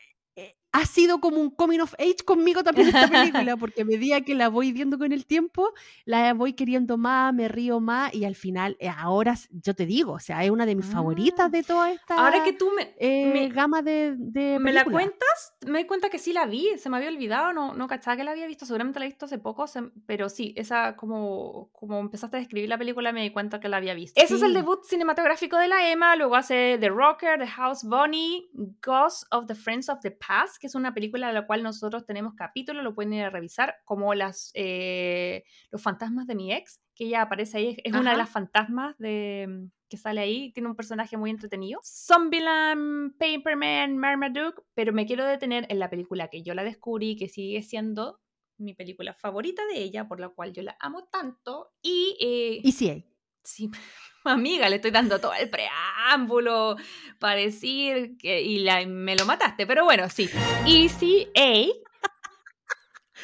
ha sido como un coming of age conmigo también esta [laughs] película, porque a medida que la voy viendo con el tiempo, la voy queriendo más, me río más, y al final, eh, ahora yo te digo, o sea, es una de mis Ah. favoritas de toda esta Ahora que tú me, eh, me- gama de, de me la cuentas, me doy cuenta que sí la vi, se me había olvidado, no, no cachaba que la había visto, seguramente la he visto hace poco, se- pero sí, esa como, como empezaste a describir la película me di cuenta que la había visto. Ese es el Sí. debut cinematográfico de la Emma, luego hace The Rocker, The House Bunny, Ghost of the Friends of the Past, que es una película de la cual nosotros tenemos capítulo, lo pueden ir a revisar, como las, eh, Los fantasmas de mi ex, que ella aparece ahí, es una de las fantasmas de, que sale ahí, tiene un personaje muy entretenido. Zombieland, Paperman, Marmaduke, pero me quiero detener en la película que yo la descubrí, que sigue siendo mi película favorita de ella, por la cual yo la amo tanto, y... eh, Y sí, hay. Sí, [laughs] amiga, le estoy dando todo el preámbulo para decir que. Y la- me lo mataste, pero bueno, sí. ECA.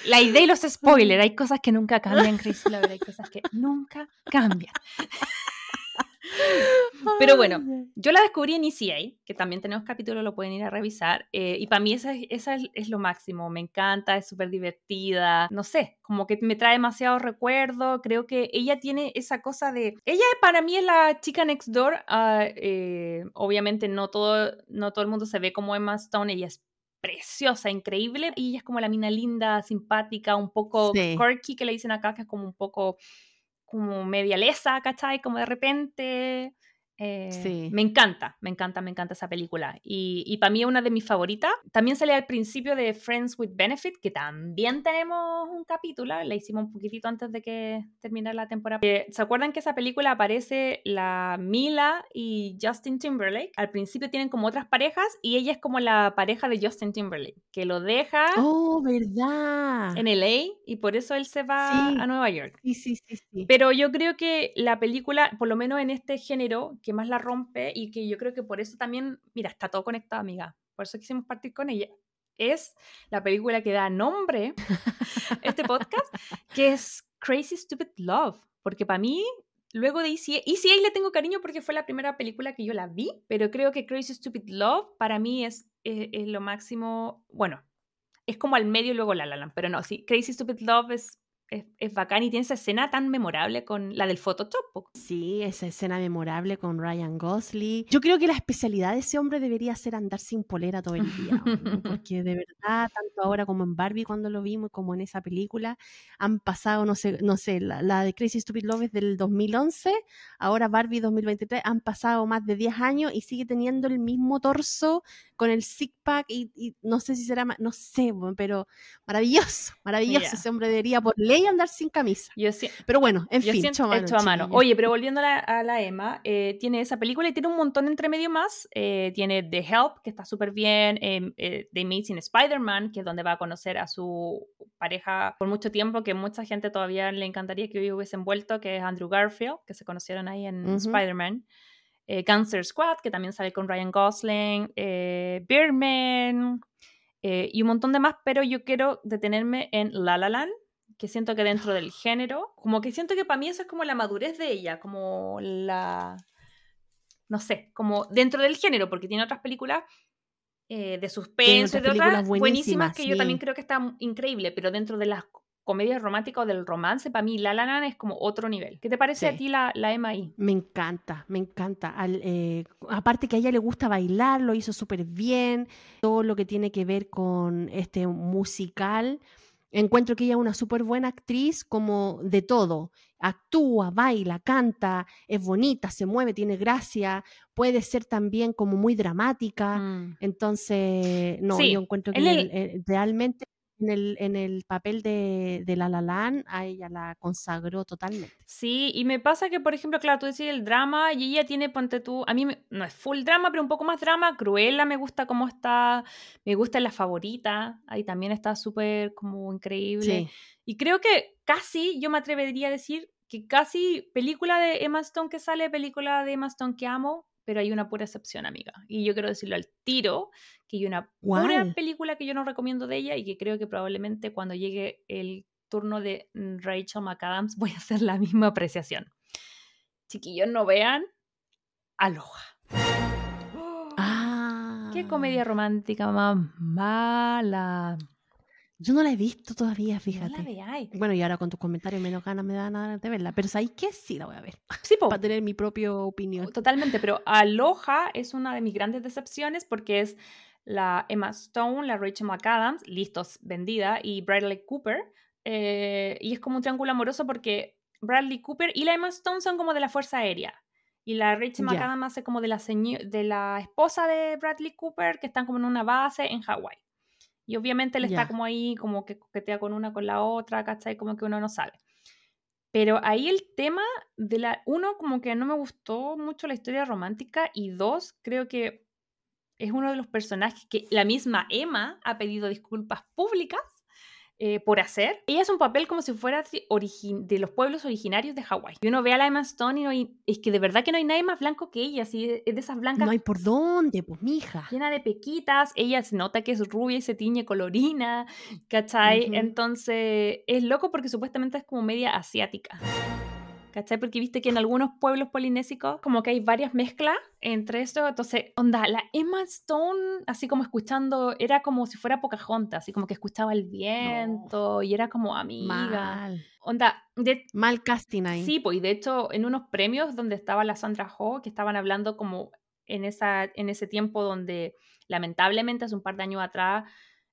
La idea y los spoilers. Hay cosas que nunca cambian, Crazy Lover. Hay cosas que nunca cambian. [laughs] Pero bueno, Yo la descubrí en ECA, que también tenemos capítulos, lo pueden ir a revisar. eh, y para mí esa, es- esa es, es lo máximo. Me encanta, es súper divertida. No sé, como que me trae demasiados recuerdos. Creo que ella tiene esa cosa de. Ella para mí es la chica next door. ah, eh, obviamente no todo, no todo el mundo se ve como Emma Stone. Ella es preciosa, increíble. Y ella es como la mina linda, simpática, un poco Sí. quirky, que le dicen acá, que es como un poco como media lesa, ¿cachai? Como de repente. Eh, Sí. Me encanta, me encanta, me encanta esa película. Y, y para mí es una de mis favoritas. También sale al principio de Friends with Benefit, que también tenemos un capítulo. La hicimos un poquitito antes de que terminara la temporada. Eh, ¿Se acuerdan que esa película aparece la Mila y Justin Timberlake? Al principio tienen como otras parejas y ella es como la pareja de Justin Timberlake, que lo deja Oh, ¿verdad? en LA y por eso él se va Sí. a Nueva York. Sí, sí, sí, sí. Pero yo creo que la película, por lo menos en este género, que más la rompe y que yo creo que por eso también, mira, está todo conectado, amiga. Por eso quisimos partir con ella. Es la película que da nombre a [laughs] este podcast, que es Crazy Stupid Love. Porque para mí, luego de ECA, ECA le tengo cariño porque fue la primera película que yo la vi, pero creo que Crazy Stupid Love para mí es es, es lo máximo. Bueno, es como al medio y luego La La Land, pero no, sí, Crazy Stupid Love es, es, es bacán y tiene esa escena tan memorable con la del Photoshop. Sí, esa escena memorable con Ryan Gosling. Yo creo que la especialidad de ese hombre debería ser andar sin polera todo el día, [laughs] weón, porque de verdad, tanto ahora como en Barbie cuando lo vimos, como en esa película, han pasado, no sé, no sé, la, la de Crazy Stupid Love es del 2011, ahora Barbie 2023, han pasado más de 10 años y sigue teniendo el mismo torso con el six pack y, y no sé si será, no sé, pero maravilloso, maravilloso. Mira. Ese hombre debería por ley andar sin camisa. Yo, si- Pero bueno, en yo fin, hecho a mano, hecho a mano. Oye, pero volviendo a la, a la Emma, eh, tiene esa película y tiene un montón entre medio más. Eh, tiene The Help, que está súper bien. eh, eh, The Amazing Spider-Man, que es donde va a conocer a su pareja por mucho tiempo, que mucha gente todavía le encantaría que hoy hubiesen vuelto, que es Andrew Garfield, que se conocieron ahí en Ujú. Spider-Man. Eh, Cancer Squad, que también sale con Ryan Gosling. Eh, Birdman. eh, y un montón de más, pero yo quiero detenerme en La La Land, que siento que dentro del género, como que siento que para mí eso es como la madurez de ella, como la, no sé, como dentro del género, porque tiene otras películas eh, de suspenso y de otras buenísimas, buenísimas, que yo también sí. creo que está increíble, pero dentro de las comedias románticas o del romance, para mí La La Land es como otro nivel. ¿Qué te parece a Sí. ti la, la Emma ahí? Me encanta, me encanta. Al, eh, aparte que a ella le gusta bailar, lo hizo súper bien. Todo lo que tiene que ver con este musical. Encuentro que ella es una súper buena actriz, como de todo. Actúa, baila, canta, es bonita, se mueve, tiene gracia. Puede ser también como muy dramática. Mm. Entonces, no, Sí, yo encuentro que el- el- eh, realmente en el, en el papel de, de La La Land a ella la consagró totalmente. Sí, y me pasa que, por ejemplo, claro, tú decías el drama y ella tiene, ponte tú, a mí me- no es full drama, pero un poco más drama. Cruella me gusta cómo está, me gusta la favorita, ahí también está súper como increíble. Sí. Y creo que casi, yo me atrevería a decir que casi película de Emma Stone que sale, película de Emma Stone que amo, pero hay una pura excepción, amiga. Y yo quiero decirlo al tiro, que hay una pura película que yo no recomiendo de ella y que creo que probablemente cuando llegue el turno de Rachel McAdams [laughs] voy a hacer la misma apreciación. Chiquillos, no vean Aloha. Ah. Qué comedia romántica más mala. Yo no la he visto todavía, No la fíjate. veáis. bueno, y ahora con tus comentarios menos ganas me dan de verla. Pero ¿sabéis qué? Sí la voy a ver. Sí, po, Para tener mi propia opinión. Totalmente, pero Aloha es una de mis grandes decepciones porque es la Emma Stone, la Rachel McAdams, listos, vendida, y Bradley Cooper. eh, y es como un triángulo amoroso porque Bradley Cooper y la Emma Stone son como de la Fuerza Aérea. Y la Rachel. McAdams hace como de la, de la esposa de Bradley Cooper, que están como en una base en Hawái. Y obviamente él está como ahí, como que coquetea con una con la otra, ¿cachai? Como que uno no sabe. Pero ahí el tema de la. Uno, como que no me gustó mucho la historia romántica. Y dos, creo que es uno de los personajes que la misma Emma ha pedido disculpas públicas eh, por hacer. Ella es un papel como si fuera de los pueblos originarios de Hawái. Y uno ve a la Emma Stone y no hay- es que de verdad que no hay nadie más blanco que ella. Así, es de esas blancas No hay por dónde, pues, mija. llena de pequitas, ella se nota que es rubia y se tiñe colorina, ¿cachai? Entonces es loco porque supuestamente es como media asiática. ¿Cachai? Porque viste que en algunos pueblos polinésicos como que hay varias mezclas entre eso. Entonces, onda, la Emma Stone, así como escuchando, era como si fuera Pocahontas, así como que escuchaba el viento y era como amiga. Mal. Onda, de, Mal casting ahí. Sí, pues y de hecho en unos premios donde estaba la Sandra Ho, que estaban hablando como en, esa, en ese tiempo donde lamentablemente hace un par de años atrás,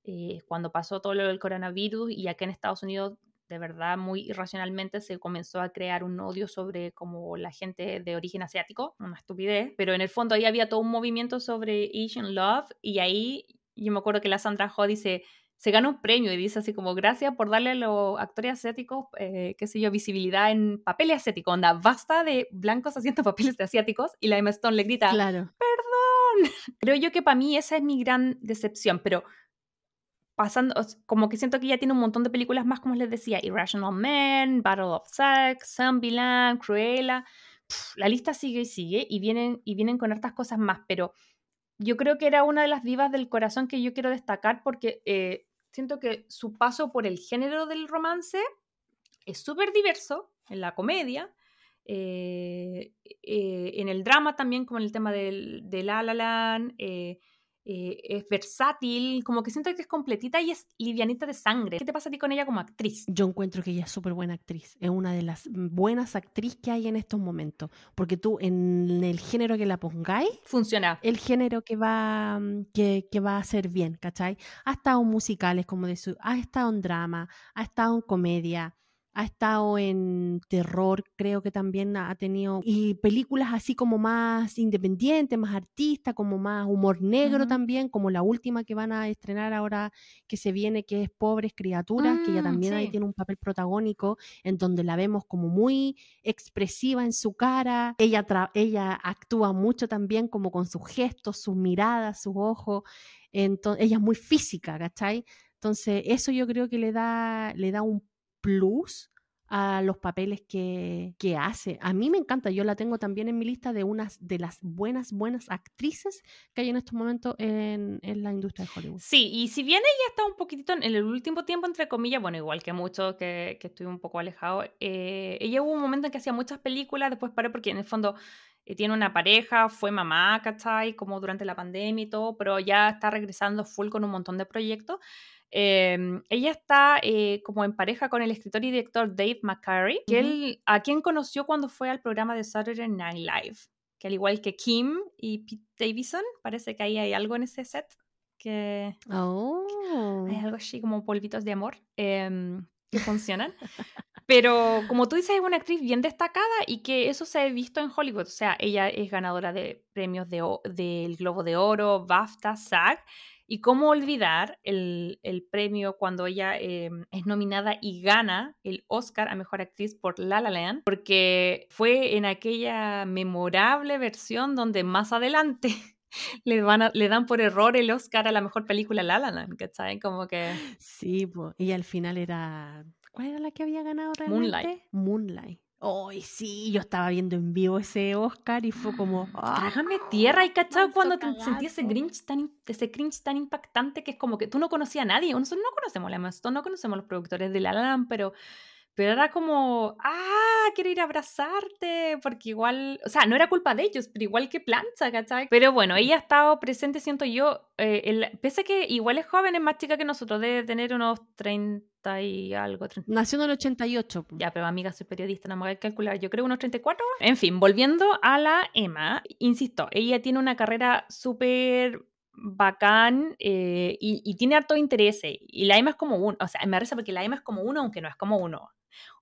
eh, cuando pasó todo lo del coronavirus y acá en Estados Unidos de verdad muy irracionalmente se comenzó a crear un odio sobre como la gente de origen asiático, una estupidez, pero en el fondo ahí había todo un movimiento sobre Asian Love y ahí yo me acuerdo que la Sandra Ho dice, se gana un premio y dice así como gracias por darle a los actores asiáticos, eh, qué sé yo, visibilidad en papeles asiáticos, onda, basta de blancos haciendo [laughs] papeles de asiáticos y la Emma Stone le grita, Claro. perdón. [laughs] Creo yo que para mí esa es mi gran decepción, pero pasando, como que siento que ya tiene un montón de películas más, como les decía, Irrational Man, Battle of Sex, Zombieland, Cruella, pf, la lista sigue y sigue y vienen, y vienen con hartas cosas más, pero yo creo que era una de las divas del corazón que yo quiero destacar porque eh, siento que su paso por el género del romance es súper diverso en la comedia, eh, eh, en el drama también, como en el tema del, de La La Land, eh, eh, es versátil, como que siento que es completita y es livianita de sangre. ¿Qué te pasa a ti con ella como actriz? Yo encuentro que ella es súper buena actriz. Es una de las buenas actrices que hay en estos momentos. Porque tú, en el género que la pongáis, Funciona. el género que va, mm, que, que va a ser bien, ¿cachai? Ha estado en musicales, como de su, ha estado en drama, ha estado en comedia, ha estado en terror, creo que también ha tenido, y películas así como más independientes, más artistas, como más humor negro también, como la última que van a estrenar ahora que se viene, que es Pobres Criaturas, que ella Mm, también ahí tiene un papel protagónico, en donde la vemos como muy expresiva en su cara, ella, tra- ella actúa mucho también como con sus gestos, sus miradas, sus ojos, entonces, ella es muy física, ¿cachai? Entonces, eso yo creo que le da, le da un plus a los papeles que, que hace. A mí me encanta, yo la tengo también en mi lista de unas de las buenas, buenas actrices que hay en estos momentos en, en la industria de Hollywood. Sí, y si bien ella está un poquitito en el último tiempo, entre comillas, bueno, igual que mucho, que, que estuve un poco alejado, eh, ella hubo un momento en que hacía muchas películas, después paré porque en el fondo eh, tiene una pareja, fue mamá, ¿cachai? Como durante la pandemia y todo, pero ya está regresando full con un montón de proyectos. Eh, ella está eh, como en pareja con el escritor y director Dave McCurry, que él, a quien conoció cuando fue al programa de Saturday Night Live, que al igual que Kim y Pete Davidson, parece que ahí hay algo en ese set que Oh. hay algo así como polvitos de amor em, que funcionan. Pero como tú dices, es una actriz bien destacada y que eso se ha visto en Hollywood. O sea, ella es ganadora de premios de, o- del Globo de Oro, BAFTA, SAG. Y cómo olvidar el, el premio cuando ella em, es nominada y gana el Oscar a Mejor Actriz por La La Land, porque fue en aquella memorable versión donde más adelante [laughs] le, van a- le dan por error el Oscar a la Mejor Película La La Land, ¿cachai? Como que... Sí, y al final era. ¿Cuál era la que había ganado Moonlight. realmente? Moonlight. Ay, sí, yo estaba viendo en vivo ese Oscar y fue como. [gasps] ¡ah! Trágame tierra y cachado cuando sentí ese cringe, tan, ese cringe tan impactante que es como que tú no conocías a nadie. Nosotros no conocemos a la Emma Stone, no conocemos a los productores de La La Land, pero, pero era como, ah, quiero ir a abrazarte, porque igual, o sea, no era culpa de ellos, pero igual que plancha, ¿cachai? Pero bueno, ella ha estado presente, siento yo, eh, el- pese a que igual es joven, es más chica que nosotros, debe tener unos 30 y algo, 30 Nació en el 88. po. ya, pero amiga, soy periodista, no me voy a calcular. Yo creo unos 34. En fin, volviendo a la Emma, insisto, ella tiene una carrera súper bacán eh, y, y tiene harto interés. Y la Emma es como uno, o sea, me reza porque la Emma es como uno, aunque no es como uno.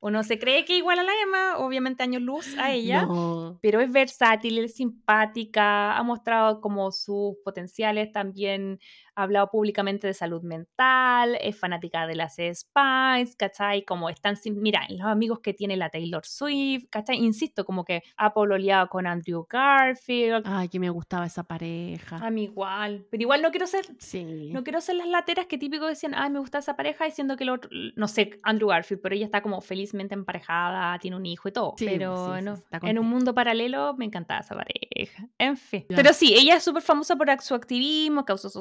Uno se cree que igual a la Emma, obviamente años luz a ella, No. pero es versátil, es simpática, ha mostrado como sus potenciales, también ha hablado públicamente de salud mental, es fanática de las Spice, ¿cachai? Como están sin, mira, los amigos que tiene la Taylor Swift, ¿cachai? Insisto, como que ha pololeado con Andrew Garfield, Ay, que me gustaba esa pareja. a mí igual, pero igual no quiero ser Sí. no quiero ser las lateras que típico decían, ay, me gusta esa pareja, diciendo que el otro, no sé, Andrew Garfield, pero ella está como felizmente emparejada, tiene un hijo y todo. Sí, pero sí, no, en un mundo paralelo me encantaba esa pareja. En fin. Ya. Pero sí, ella es súper famosa por su activismo, causas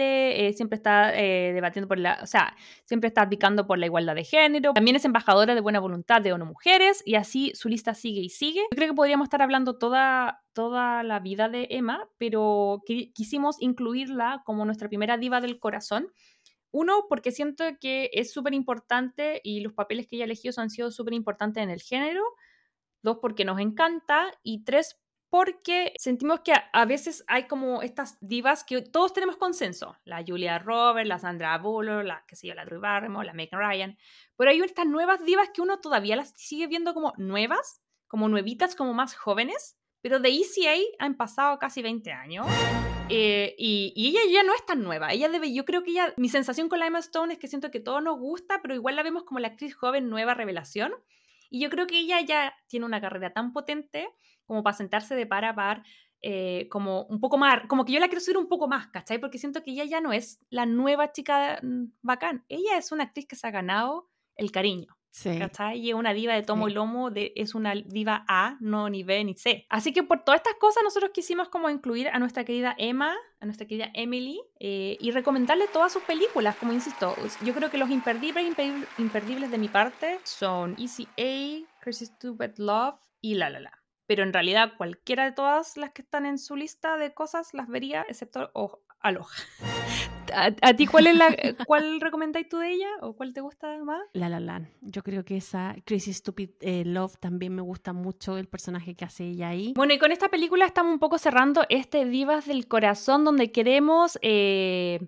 eh, siempre está eh, debatiendo por la, o sea, siempre está advocando por la igualdad de género. También es embajadora de buena voluntad de ONU Mujeres y así su lista sigue y sigue. Yo creo que podríamos estar hablando toda, toda la vida de Emma, pero qui- quisimos incluirla como nuestra primera diva del corazón. Uno, porque siento que es súper importante y los papeles que ella ha elegido han sido súper importantes en el género. Dos, porque nos encanta. Y tres, porque sentimos que a, veces hay como estas divas que todos tenemos consenso. La Julia Roberts, la Sandra Bullock, la, qué sé yo, la Drew Barrymore, la Megan Ryan. Pero hay estas nuevas divas que uno todavía las sigue viendo como nuevas, como nuevitas, como más jóvenes. Pero de ECA han pasado casi 20 años. Eh, y, y ella ya no es tan nueva. Ella debe, yo creo que ella, mi sensación con la Emma Stone es que siento que todo nos gusta, pero igual la vemos como la actriz joven nueva revelación. Y yo creo que ella ya tiene una carrera tan potente como para sentarse de par a par, eh, como un poco más, como que yo la quiero subir un poco más, ¿cachai? Porque siento que ella ya no es la nueva chica mm, bacán. Ella es una actriz que se ha ganado el cariño. Sí. ¿cachai? Y es una diva de tomo Sí. y lomo, de, es una diva A, no ni B ni C. Así que por todas estas cosas nosotros quisimos como incluir a nuestra querida Emma, a nuestra querida Emily, eh, y recomendarle todas sus películas, como insisto, yo creo que los imperdibles, imperdibles, imperdibles de mi parte son Easy A, Crazy Stupid Love y La La La. Pero en realidad cualquiera de todas las que están en su lista de cosas las vería, excepto o- Aloha. [laughs] ¿A, a ti cuál es la [laughs] cuál recomendáis tú de ella o cuál te gusta más? La La Land. Yo creo que esa Crazy Stupid eh, Love también me gusta mucho el personaje que hace ella ahí. Bueno, y con esta película estamos un poco cerrando este Divas del Corazón, donde queremos eh,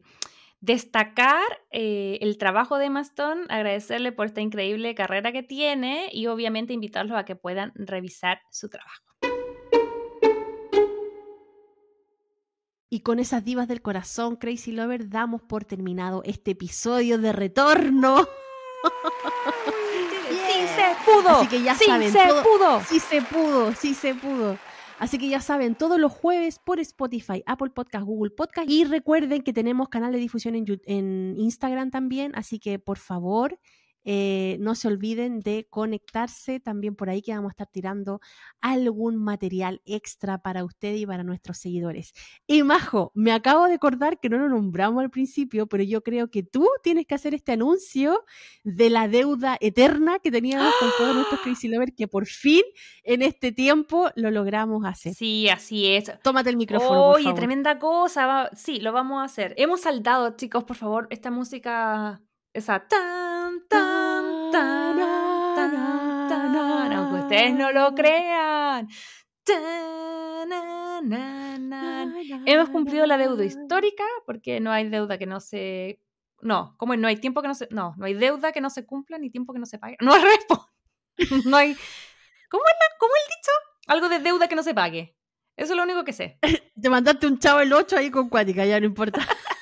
destacar eh, el trabajo de Emma Stone, agradecerle por esta increíble carrera que tiene y obviamente invitarlos a que puedan revisar su trabajo. Y con esas divas del corazón, Crazy Lover, damos por terminado este episodio de retorno. [laughs] ¡Sí se pudo! Así que ya ¡Sí saben, se todo- pudo! Sí se pudo, sí se pudo. Así que ya saben, todos los jueves por Spotify, Apple Podcast, Google Podcast. Y recuerden que tenemos canal de difusión en, en Instagram también. Así que por favor, eh, no se olviden de conectarse también por ahí que vamos a estar tirando algún material extra para usted y para nuestros seguidores. Y Majo, me acabo de acordar que no lo nombramos al principio, pero yo creo que tú tienes que hacer este anuncio de la deuda eterna que teníamos con todos nuestros Crazy Lovers, que por fin en este tiempo lo logramos hacer. Sí, así es. Tómate el micrófono. por Oye, favor. tremenda cosa. Sí, lo vamos a hacer. Hemos saldado, chicos, por favor, esta música. Esa tan, tan, tan, tan, tan, aunque ustedes no lo crean. Na. Hemos cumplido la deuda histórica porque no hay deuda que no se. No, ¿cómo es? No hay tiempo que no se. No, no hay deuda que no se cumpla ni tiempo que no se pague. No [laughs] respondo. No hay. ¿Cómo es, la, ¿Cómo el dicho? Algo de deuda que no se pague. Eso es lo único que sé. [laughs] Te mandaste un chavo el 8 ahí con cuática, ya no importa. [laughs]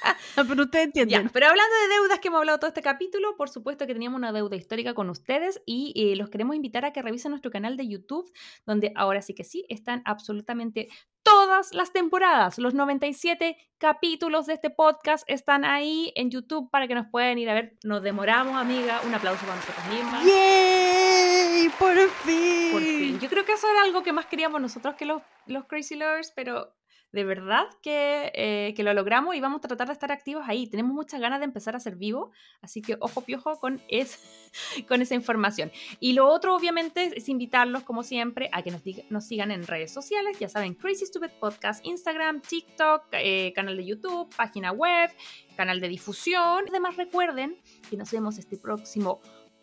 pero ustedes Ya, entienden. pero hablando de deudas que hemos hablado todo este capítulo, por supuesto que teníamos una deuda histórica con ustedes y eh, los queremos invitar a que revisen nuestro canal de YouTube, donde ahora sí que sí están absolutamente todas las temporadas. Los 97 capítulos de este podcast están ahí en YouTube para que nos puedan ir a ver. Nos demoramos, amiga. Un aplauso para nosotros mismas. ¡Yay! ¡Por fin! Por fin. Yo creo que eso era algo que más queríamos nosotros que los, los Crazy Lovers, pero de verdad que, eh, que lo logramos y vamos a tratar de estar activos ahí. Tenemos muchas ganas de empezar a ser vivo, así que ojo piojo con, es, [laughs] con esa información. Y lo otro, obviamente, es invitarlos, como siempre, a que nos, sigan en redes sociales. Ya saben, Crazy Stupid Podcast, Instagram, TikTok, eh, canal de YouTube, página web, canal de difusión. Además, recuerden que nos vemos este próximo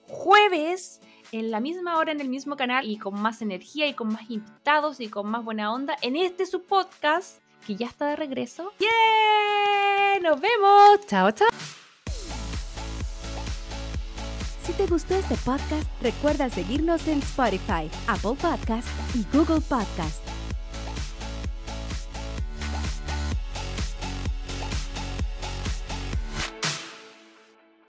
jueves en la misma hora, en el mismo canal y con más energía y con más invitados y con más buena onda en este su podcast que ya está de regreso. ¡Yeah! ¡Nos vemos! ¡Chao, chao! Si te gustó este podcast, recuerda seguirnos en Spotify, Apple Podcast y Google Podcast.